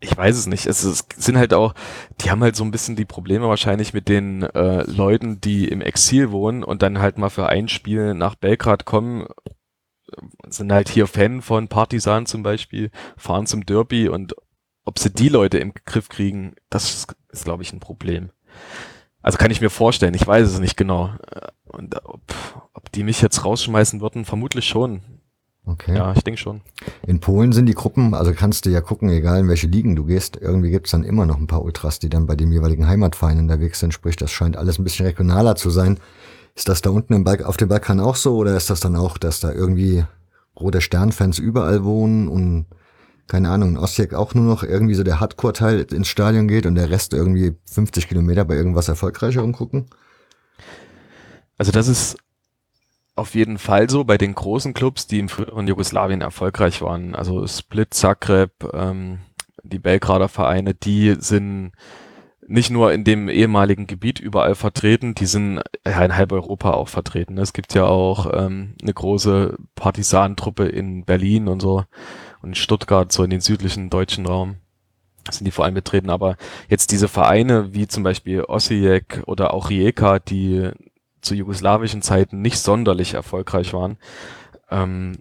ich weiß es nicht. Es, es, sind halt auch, die haben halt so ein bisschen die Probleme wahrscheinlich mit den äh, Leuten, die im Exil wohnen und dann halt mal für ein Spiel nach Belgrad kommen, sind halt hier Fan von Partisan zum Beispiel, fahren zum Derby und ob sie die Leute im Griff kriegen, das ist, ist glaube ich, ein Problem. Also kann ich mir vorstellen, ich weiß es nicht genau. Und ob, ob die mich jetzt rausschmeißen würden, vermutlich schon. Okay. Ja, ich denke schon. In Polen sind die Gruppen, also kannst du ja gucken, egal in welche Ligen du gehst, irgendwie gibt's dann immer noch ein paar Ultras, die dann bei dem jeweiligen Heimatverein unterwegs sind. Sprich, das scheint alles ein bisschen regionaler zu sein. Ist das da unten Balk auf dem Balkan auch so oder ist das dann auch, dass da irgendwie Rote Sternfans überall wohnen und keine Ahnung, in Osijek auch nur noch irgendwie so der Hardcore-Teil ins Stadion geht und der Rest irgendwie 50 Kilometer bei irgendwas erfolgreicherem gucken? Also das ist auf jeden Fall so bei den großen Clubs, die im früheren Jugoslawien erfolgreich waren. Also Split, Zagreb, ähm, die Belgrader Vereine, die sind nicht nur in dem ehemaligen Gebiet überall vertreten, die sind ja in halb Europa auch vertreten. Es gibt ja auch ähm, eine große Partisanentruppe in Berlin und so und Stuttgart, so in den südlichen deutschen Raum sind die vor allem betreten. Aber jetzt diese Vereine wie zum Beispiel Osijek oder auch Rijeka, die zu jugoslawischen Zeiten nicht sonderlich erfolgreich waren, ähm,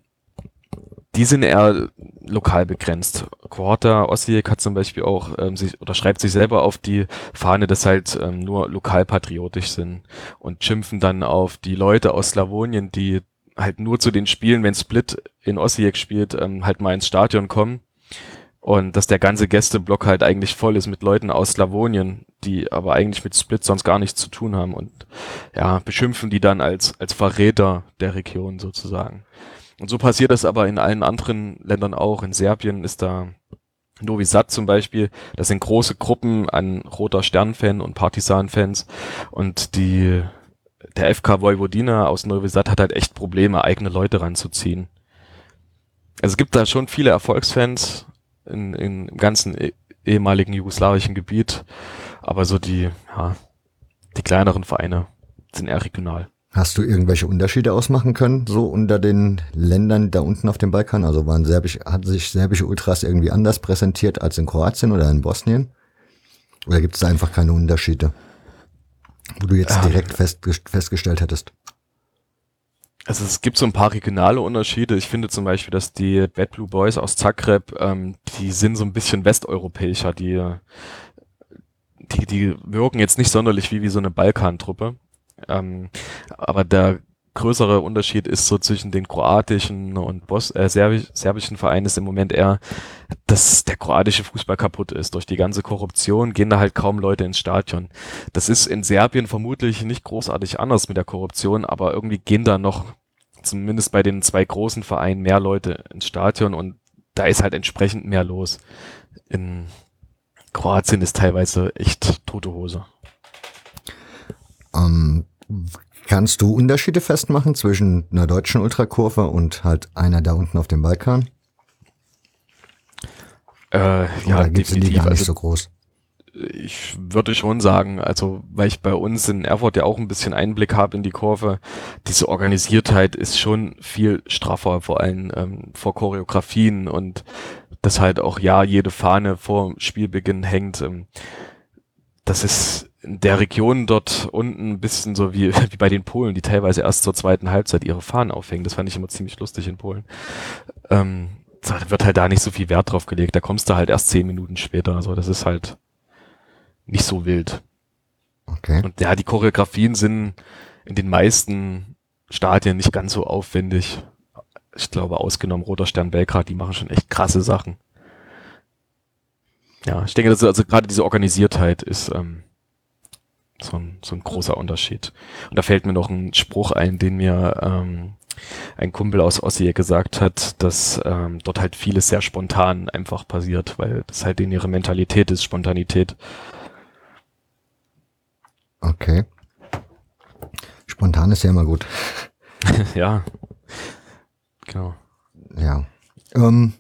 die sind eher lokal begrenzt. Quarta Osijek hat zum Beispiel auch ähm, sich oder schreibt sich selber auf die Fahne, dass halt ähm, nur lokalpatriotisch sind und schimpfen dann auf die Leute aus Slawonien, die halt nur zu den Spielen, wenn Split in Osijek spielt, ähm, halt mal ins Stadion kommen. Und dass der ganze Gästeblock halt eigentlich voll ist mit Leuten aus Slawonien, die aber eigentlich mit Split sonst gar nichts zu tun haben und ja, beschimpfen die dann als, als Verräter der Region sozusagen. Und so passiert das aber in allen anderen Ländern auch. In Serbien ist da Novi Sad zum Beispiel, das sind große Gruppen an Roter Stern-Fan und Partisan-Fans und die der FK Vojvodina aus Novi Sad hat halt echt Probleme, eigene Leute ranzuziehen. Also es gibt da schon viele Erfolgsfans in, in im ganzen eh, ehemaligen jugoslawischen Gebiet, aber so die, ja, die kleineren Vereine sind eher regional. Hast du irgendwelche Unterschiede ausmachen können, so unter den Ländern da unten auf dem Balkan? Also waren serbisch, hat sich serbische Ultras irgendwie anders präsentiert als in Kroatien oder in Bosnien? Oder gibt es da einfach keine Unterschiede? Wo du jetzt direkt fest, festgestellt hättest. Also es gibt so ein paar regionale Unterschiede. Ich finde zum Beispiel, dass die Bad Blue Boys aus Zagreb, ähm, die sind so ein bisschen westeuropäischer. Die, die, die wirken jetzt nicht sonderlich wie, wie so eine Balkantruppe. Ähm, aber der größere Unterschied ist so zwischen den kroatischen und Bos äh, serbisch, serbischen Vereinen ist im Moment eher, dass der kroatische Fußball kaputt ist. Durch die ganze Korruption gehen da halt kaum Leute ins Stadion. Das ist in Serbien vermutlich nicht großartig anders mit der Korruption, aber irgendwie gehen da noch, zumindest bei den zwei großen Vereinen, mehr Leute ins Stadion und da ist halt entsprechend mehr los. In Kroatien ist teilweise echt tote Hose. Ähm, Kannst du Unterschiede festmachen zwischen einer deutschen Ultrakurve und halt einer da unten auf dem Balkan? Äh, ja, gibt's die gar nicht also, so groß? Ich würde schon sagen, also weil ich bei uns in Erfurt ja auch ein bisschen Einblick habe in die Kurve, diese Organisiertheit ist schon viel straffer, vor allem ähm, vor Choreografien und dass halt auch ja jede Fahne vor Spielbeginn hängt. Ähm, das ist der Region dort unten ein bisschen so wie, wie bei den Polen, die teilweise erst zur zweiten Halbzeit ihre Fahnen aufhängen. Das fand ich immer ziemlich lustig in Polen. Ähm, da wird halt da nicht so viel Wert drauf gelegt. Da kommst du halt erst zehn Minuten später. Also das ist halt nicht so wild. Okay. Und ja, die Choreografien sind in den meisten Stadien nicht ganz so aufwendig. Ich glaube, ausgenommen Roter Stern Belgrad, die machen schon echt krasse Sachen. Ja, ich denke, dass also gerade diese Organisiertheit ist ähm, so ein, so ein großer Unterschied. Und da fällt mir noch ein Spruch ein, den mir ähm, ein Kumpel aus Ossie gesagt hat, dass ähm, dort halt vieles sehr spontan einfach passiert, weil das halt in ihre Mentalität ist, Spontanität. Okay. Spontan ist ja immer gut. ja. Genau. Ja. Ähm,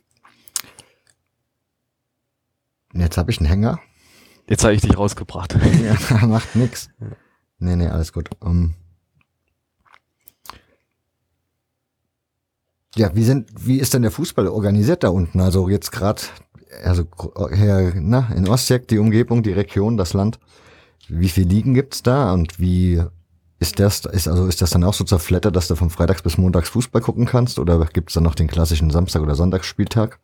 jetzt habe ich einen Hänger. Jetzt habe ich dich rausgebracht. ja, macht nix. Nee, nee, alles gut. Um, ja, wie sind, wie ist denn der Fußball organisiert da unten? Also jetzt gerade, also her, na, in Ostjek, die Umgebung, die Region, das Land. Wie viele Ligen gibt's da und wie ist das, ist, also ist das dann auch so zerflettert, dass du von Freitags bis Montags Fußball gucken kannst oder gibt's dann noch den klassischen Samstag- oder Sonntagsspieltag?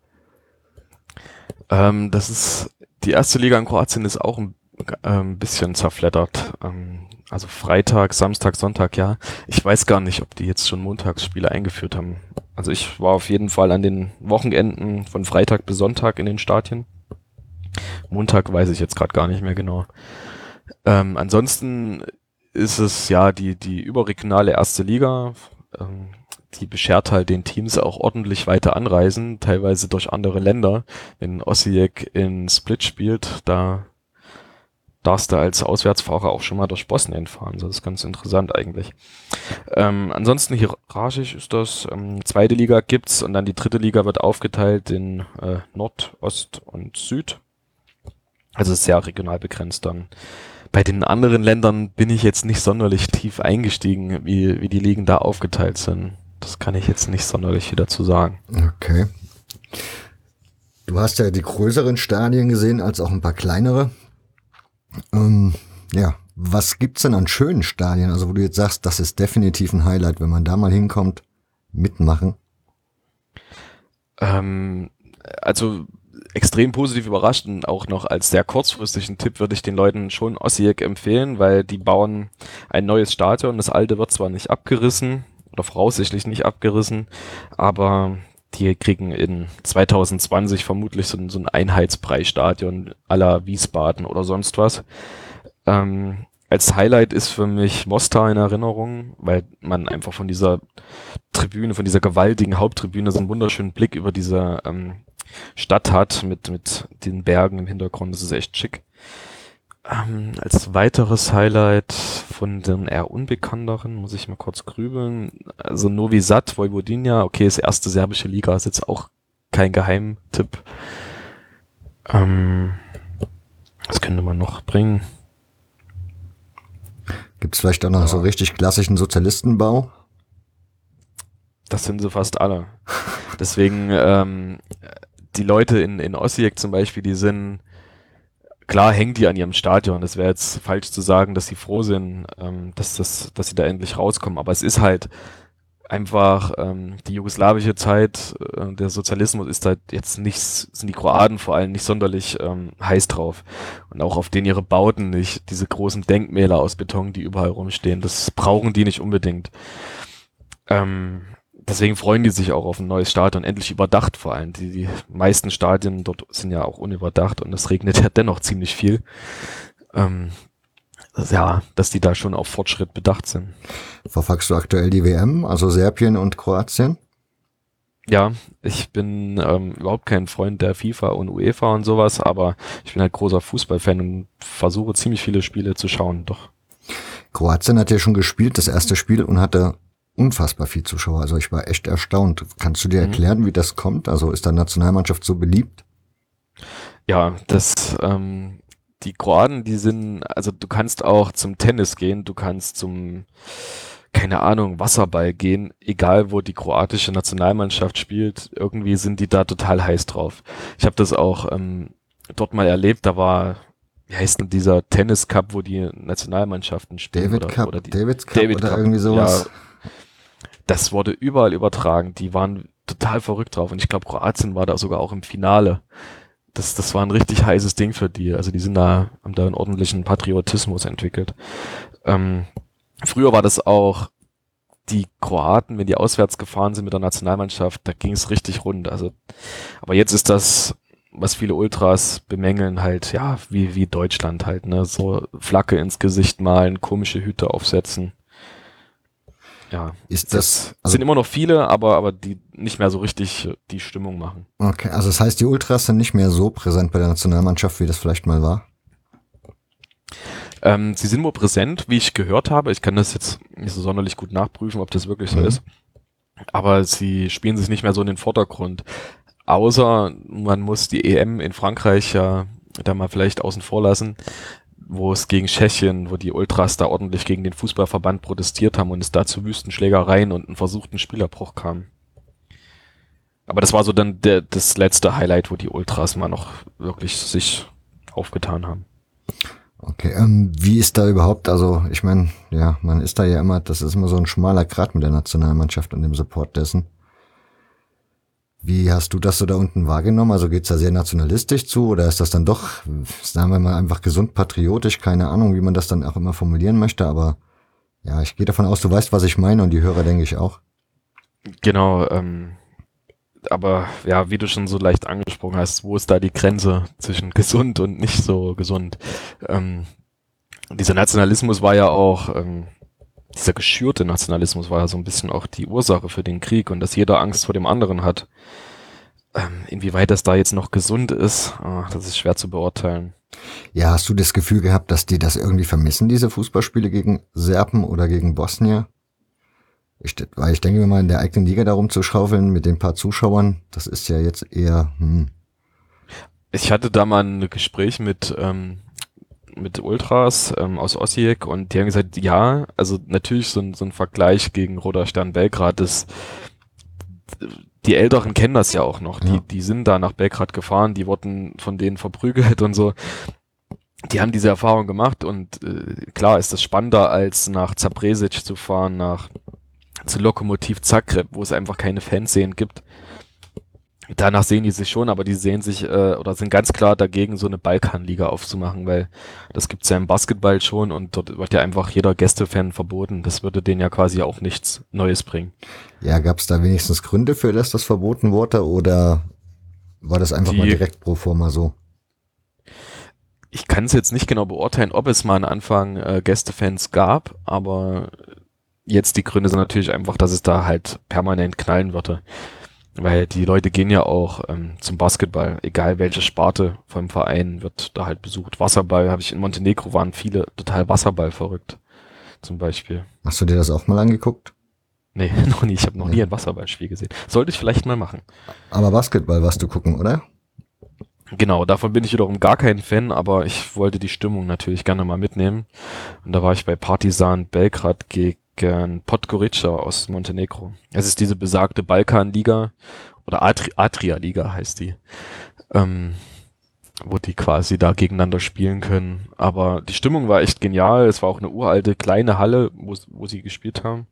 Ähm, das ist, die erste Liga in Kroatien ist auch ein, äh, bisschen zerflettert. Ähm, also Freitag, Samstag, Sonntag, ja. Ich weiß gar nicht, ob die jetzt schon Montagsspiele eingeführt haben. Also ich war auf jeden Fall an den Wochenenden von Freitag bis Sonntag in den Stadien. Montag weiß ich jetzt gerade gar nicht mehr genau. Ähm, ansonsten ist es ja die, die überregionale erste Liga. Ähm, die beschert halt den Teams auch ordentlich weiter anreisen, teilweise durch andere Länder. Wenn Osijek in Split spielt, da darfst du als Auswärtsfahrer auch schon mal durch Bosnien fahren. Das ist ganz interessant eigentlich. Ähm, ansonsten hierarchisch ist das, ähm, zweite Liga gibt's und dann die dritte Liga wird aufgeteilt in äh, Nord, Ost und Süd. Also sehr regional begrenzt dann. Bei den anderen Ländern bin ich jetzt nicht sonderlich tief eingestiegen, wie, wie die Ligen da aufgeteilt sind. Das kann ich jetzt nicht sonderlich wieder zu sagen. Okay. Du hast ja die größeren Stadien gesehen, als auch ein paar kleinere. Ähm, ja, was gibt's denn an schönen Stadien? Also wo du jetzt sagst, das ist definitiv ein Highlight, wenn man da mal hinkommt, mitmachen. Ähm, also extrem positiv überrascht und auch noch als sehr kurzfristigen Tipp würde ich den Leuten schon Osijek empfehlen, weil die bauen ein neues Stadion. Das alte wird zwar nicht abgerissen oder voraussichtlich nicht abgerissen, aber die kriegen in 2020 vermutlich so, so ein Einheitspreisstadion aller Wiesbaden oder sonst was. Ähm, als Highlight ist für mich Mostar in Erinnerung, weil man einfach von dieser Tribüne, von dieser gewaltigen Haupttribüne so einen wunderschönen Blick über diese ähm, Stadt hat mit, mit den Bergen im Hintergrund. Das ist echt schick. Ähm, als weiteres Highlight von den eher unbekannteren, muss ich mal kurz grübeln. Also Novi Sad, Vojvodina, okay, ist erste serbische Liga, ist jetzt auch kein Geheimtipp. Ähm, was könnte man noch bringen? Gibt es vielleicht auch noch ja. so richtig klassischen Sozialistenbau? Das sind sie fast alle. Deswegen, ähm, die Leute in, in Osijek zum Beispiel, die sind, klar hängen die an ihrem Stadion. Das wäre jetzt falsch zu sagen, dass sie froh sind, ähm, dass, das, dass sie da endlich rauskommen. Aber es ist halt einfach ähm, die jugoslawische Zeit, äh, der Sozialismus ist halt jetzt nicht, sind die Kroaten vor allem nicht sonderlich ähm, heiß drauf. Und auch auf denen ihre Bauten nicht, diese großen Denkmäler aus Beton, die überall rumstehen, das brauchen die nicht unbedingt. Ähm, deswegen freuen die sich auch auf ein neues Stadion, endlich überdacht vor allem. Die, die meisten Stadien dort sind ja auch unüberdacht und es regnet ja dennoch ziemlich viel. Ähm, ja, dass die da schon auf Fortschritt bedacht sind. Verfolgst du aktuell die WM, also Serbien und Kroatien? Ja, ich bin ähm, überhaupt kein Freund der FIFA und UEFA und sowas, aber ich bin halt großer Fußballfan und versuche ziemlich viele Spiele zu schauen, doch. Kroatien hat ja schon gespielt, das erste Spiel, und hatte unfassbar viel Zuschauer. Also ich war echt erstaunt. Kannst du dir mhm. erklären, wie das kommt? Also ist da Nationalmannschaft so beliebt? Ja, das, ähm, die Kroaten, die sind, also du kannst auch zum Tennis gehen, du kannst zum, keine Ahnung, Wasserball gehen, egal wo die kroatische Nationalmannschaft spielt, irgendwie sind die da total heiß drauf. Ich habe das auch ähm, dort mal erlebt, da war wie heißt denn dieser Tennis Cup, wo die Nationalmannschaften spielen? David oder, Cup, oder die, David Cup David oder Cup, irgendwie sowas. Ja, das wurde überall übertragen. Die waren total verrückt drauf. Und ich glaube, Kroatien war da sogar auch im Finale. Das, das war ein richtig heißes Ding für die. Also die sind da, haben da einen ordentlichen Patriotismus entwickelt. Ähm, früher war das auch die Kroaten, wenn die auswärts gefahren sind mit der Nationalmannschaft, da ging es richtig rund. Also, aber jetzt ist das, was viele Ultras bemängeln, halt, ja, wie, wie Deutschland halt, ne? So Flagge ins Gesicht malen, komische Hüte aufsetzen ja, ist das also, sind immer noch viele, aber aber die nicht mehr so richtig die Stimmung machen. Okay, also das heißt, die Ultras sind nicht mehr so präsent bei der Nationalmannschaft, wie das vielleicht mal war. Ähm, sie sind wohl präsent, wie ich gehört habe. Ich kann das jetzt nicht so sonderlich gut nachprüfen, ob das wirklich so mhm. ist. Aber sie spielen sich nicht mehr so in den Vordergrund. Außer man muss die EM in Frankreich ja da mal vielleicht außen vor lassen wo es gegen Tschechien, wo die Ultras da ordentlich gegen den Fußballverband protestiert haben und es da zu Wüstenschlägereien und einen versuchten Spielerbruch kam. Aber das war so dann der, das letzte Highlight, wo die Ultras mal noch wirklich sich aufgetan haben. Okay, ähm, wie ist da überhaupt, also ich meine, ja, man ist da ja immer, das ist immer so ein schmaler Grat mit der Nationalmannschaft und dem Support dessen. Wie hast du das so da unten wahrgenommen? Also geht's da sehr nationalistisch zu oder ist das dann doch, sagen wir mal, einfach gesund patriotisch? Keine Ahnung, wie man das dann auch immer formulieren möchte, aber ja, ich gehe davon aus, du weißt, was ich meine und die Hörer denke ich auch. Genau, ähm, aber ja, wie du schon so leicht angesprochen hast, wo ist da die Grenze zwischen gesund und nicht so gesund? Ähm, dieser Nationalismus war ja auch, ähm, dieser geschürte Nationalismus war ja so ein bisschen auch die Ursache für den Krieg und dass jeder Angst vor dem anderen hat. Ähm, inwieweit das da jetzt noch gesund ist, oh, das ist schwer zu beurteilen. Ja, hast du das Gefühl gehabt, dass die das irgendwie vermissen, diese Fußballspiele gegen Serben oder gegen Bosnier? Ich, weil ich denke mir mal, in der eigenen Liga darum zu schaufeln mit den paar Zuschauern, das ist ja jetzt eher, hm. Ich hatte da mal ein Gespräch mit, ähm, mit Ultras ähm, aus Osijek und die haben gesagt, ja, also natürlich so ein, so ein Vergleich gegen Roter Stern Belgrad ist, die Älteren kennen das ja auch noch. Ja. Die, die sind da nach Belgrad gefahren, die wurden von denen verprügelt und so. Die haben diese Erfahrung gemacht und äh, klar ist das spannender als nach Zabresic zu fahren, nach zu Lokomotiv Zagreb, wo es einfach keine Fanszenen gibt. Danach sehen die sich schon, aber die sehen sich äh, oder sind ganz klar dagegen, so eine Balkanliga aufzumachen, weil das gibt's ja im Basketball schon und dort wird ja einfach jeder Gästefan verboten. Das würde denen ja quasi auch nichts Neues bringen. Ja, gab's da wenigstens Gründe für, dass das verboten wurde oder war das einfach die, mal direkt pro forma so? Ich kann es jetzt nicht genau beurteilen, ob es mal am Anfang äh, Gästefans gab, aber jetzt die Gründe sind natürlich einfach, dass es da halt permanent knallen würde. Weil die Leute gehen ja auch ähm, zum Basketball, egal welche Sparte vom Verein wird da halt besucht. Wasserball habe ich in Montenegro waren viele total Wasserball verrückt, zum Beispiel. Hast du dir das auch mal angeguckt? Nee, noch nie. Ich habe noch ja. nie ein Wasserballspiel gesehen. Sollte ich vielleicht mal machen. Aber Basketball warst du gucken, oder? Genau, davon bin ich wiederum gar kein Fan, aber ich wollte die Stimmung natürlich gerne mal mitnehmen. Und da war ich bei Partizan Belgrad gegen gern Podgorica aus Montenegro. Es ist diese besagte Balkanliga oder Atri Adria-Liga heißt die, ähm, wo die quasi da gegeneinander spielen können. Aber die Stimmung war echt genial. Es war auch eine uralte kleine Halle, wo, wo sie gespielt haben.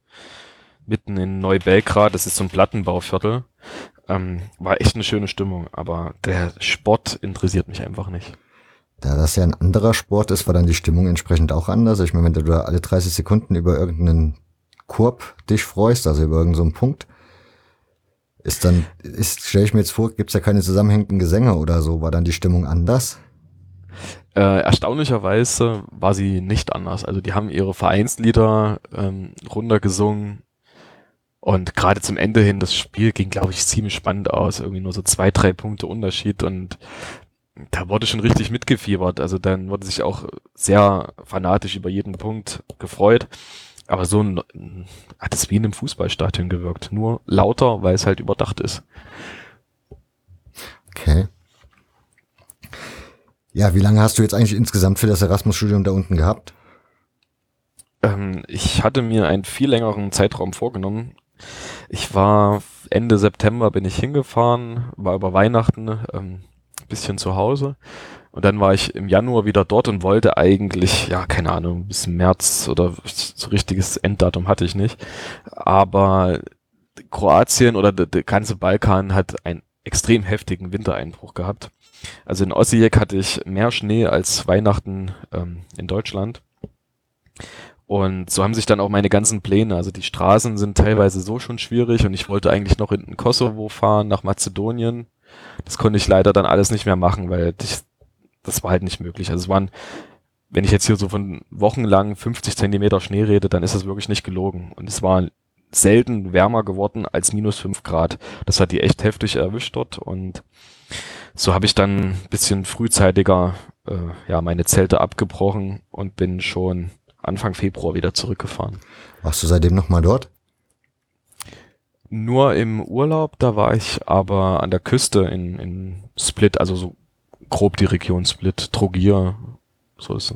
Mitten in Neubelgrad, das ist so ein Plattenbauviertel. Ähm, war echt eine schöne Stimmung, aber der Sport interessiert mich einfach nicht. Da das ja ein anderer Sport ist, war dann die Stimmung entsprechend auch anders. Ich meine, wenn du da alle 30 Sekunden über irgendeinen Korb dich freust, also über irgendeinen so Punkt, ist dann, ist, stelle ich mir jetzt vor, gibt's ja keine zusammenhängenden Gesänge oder so, war dann die Stimmung anders? Äh, erstaunlicherweise war sie nicht anders. Also die haben ihre Vereinslieder ähm, runtergesungen und gerade zum Ende hin, das Spiel ging, glaube ich, ziemlich spannend aus. Irgendwie nur so zwei, drei Punkte Unterschied und da wurde schon richtig mitgefiebert. Also dann wurde sich auch sehr fanatisch über jeden Punkt gefreut. Aber so ein, hat es wie in einem Fußballstadion gewirkt. Nur lauter, weil es halt überdacht ist. Okay. Ja, wie lange hast du jetzt eigentlich insgesamt für das Erasmus-Studium da unten gehabt? Ähm, ich hatte mir einen viel längeren Zeitraum vorgenommen. Ich war Ende September bin ich hingefahren, war über Weihnachten ähm, bisschen zu Hause. Und dann war ich im Januar wieder dort und wollte eigentlich, ja, keine Ahnung, bis März oder so richtiges Enddatum hatte ich nicht. Aber Kroatien oder der, der ganze Balkan hat einen extrem heftigen Wintereinbruch gehabt. Also in Osijek hatte ich mehr Schnee als Weihnachten ähm, in Deutschland. Und so haben sich dann auch meine ganzen Pläne, also die Straßen sind teilweise so schon schwierig und ich wollte eigentlich noch in den Kosovo fahren, nach Mazedonien das konnte ich leider dann alles nicht mehr machen, weil ich, das war halt nicht möglich. Also es waren, wenn ich jetzt hier so von wochenlang 50 Zentimeter Schnee rede, dann ist das wirklich nicht gelogen. Und es war selten wärmer geworden als minus fünf Grad. Das hat die echt heftig erwischt dort und so habe ich dann ein bisschen frühzeitiger äh, ja meine Zelte abgebrochen und bin schon Anfang Februar wieder zurückgefahren. Warst du seitdem nochmal dort? Nur im Urlaub, da war ich aber an der Küste in, in Split, also so grob die Region Split, Trogir, so ist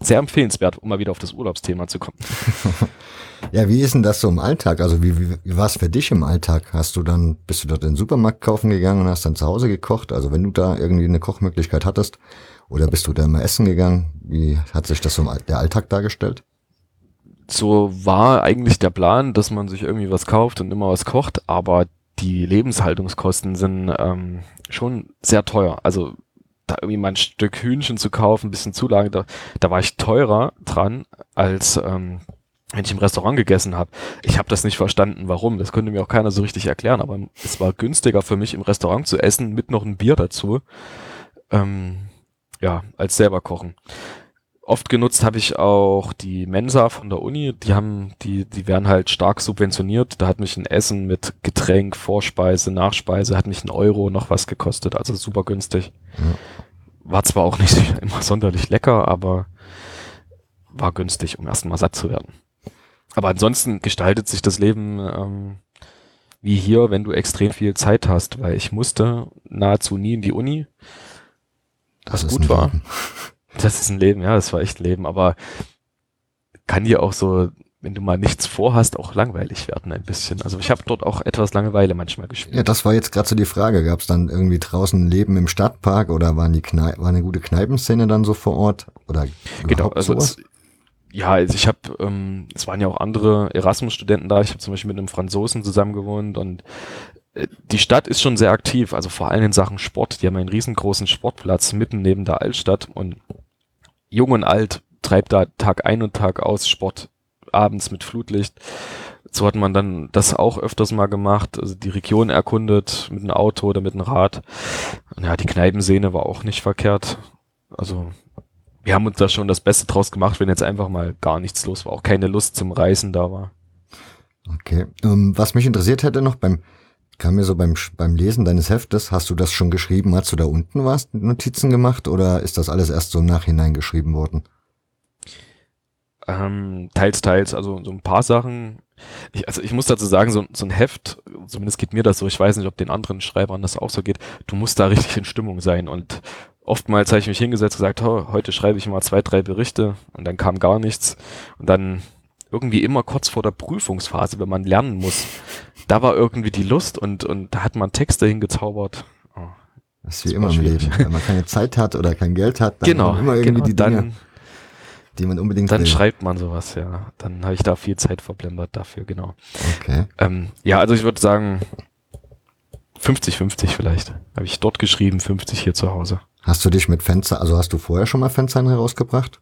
sehr empfehlenswert, um mal wieder auf das Urlaubsthema zu kommen. ja, wie ist denn das so im Alltag? Also wie, wie, wie war es für dich im Alltag? Hast du dann, bist du dort in den Supermarkt kaufen gegangen und hast dann zu Hause gekocht? Also wenn du da irgendwie eine Kochmöglichkeit hattest, oder bist du da immer essen gegangen? Wie hat sich das so der Alltag dargestellt? So war eigentlich der Plan, dass man sich irgendwie was kauft und immer was kocht, aber die Lebenshaltungskosten sind ähm, schon sehr teuer. Also da irgendwie mal ein Stück Hühnchen zu kaufen, ein bisschen Zulage, da, da war ich teurer dran, als ähm, wenn ich im Restaurant gegessen habe. Ich habe das nicht verstanden, warum. Das konnte mir auch keiner so richtig erklären, aber es war günstiger für mich im Restaurant zu essen, mit noch ein Bier dazu, ähm, ja, als selber kochen. Oft genutzt habe ich auch die Mensa von der Uni. Die haben, die, die werden halt stark subventioniert. Da hat mich ein Essen mit Getränk, Vorspeise, Nachspeise, hat mich ein Euro noch was gekostet. Also super günstig. Ja. War zwar auch nicht immer sonderlich lecker, aber war günstig, um erstmal satt zu werden. Aber ansonsten gestaltet sich das Leben ähm, wie hier, wenn du extrem viel Zeit hast, weil ich musste nahezu nie in die Uni. Das, das gut war. Das ist ein Leben, ja, das war echt ein Leben, aber kann dir auch so, wenn du mal nichts vorhast, auch langweilig werden ein bisschen. Also ich habe dort auch etwas Langeweile manchmal gespielt. Ja, das war jetzt gerade so die Frage. Gab es dann irgendwie draußen ein Leben im Stadtpark oder waren die Kneipe, war eine gute Kneipenszene dann so vor Ort? Oder genau, also es, ja, also ich habe, ähm, es waren ja auch andere Erasmus-Studenten da. Ich habe zum Beispiel mit einem Franzosen zusammen gewohnt und die Stadt ist schon sehr aktiv, also vor allem in Sachen Sport. Die haben einen riesengroßen Sportplatz mitten neben der Altstadt und jung und alt treibt da Tag ein und Tag aus Sport abends mit Flutlicht. So hat man dann das auch öfters mal gemacht, also die Region erkundet mit einem Auto oder mit einem Rad. Ja, die Kneipenszene war auch nicht verkehrt. Also wir haben uns da schon das Beste draus gemacht, wenn jetzt einfach mal gar nichts los war, auch keine Lust zum Reisen da war. Okay. Um, ähm, was mich interessiert hätte noch beim kam mir so beim, beim Lesen deines Heftes, hast du das schon geschrieben, als du da unten warst, Notizen gemacht oder ist das alles erst so im Nachhinein geschrieben worden? Ähm, teils, teils, also so ein paar Sachen. Ich, also ich muss dazu sagen, so, so ein Heft, zumindest geht mir das so, ich weiß nicht, ob den anderen Schreibern das auch so geht, du musst da richtig in Stimmung sein und oftmals habe ich mich hingesetzt und gesagt, oh, heute schreibe ich mal zwei, drei Berichte und dann kam gar nichts und dann irgendwie immer kurz vor der Prüfungsphase, wenn man lernen muss, da war irgendwie die Lust und, und da hat man Texte hingezaubert. Oh, das ist wie das immer im Leben. Wenn man keine Zeit hat oder kein Geld hat, dann genau, immer irgendwie genau, die Dinge, dann, die man unbedingt Dann will. schreibt man sowas, ja. Dann habe ich da viel Zeit verblendert dafür, genau. Okay. Ähm, ja, also ich würde sagen 50-50 vielleicht. Habe ich dort geschrieben, 50 hier zu Hause. Hast du dich mit Fenster, also hast du vorher schon mal Fenster herausgebracht?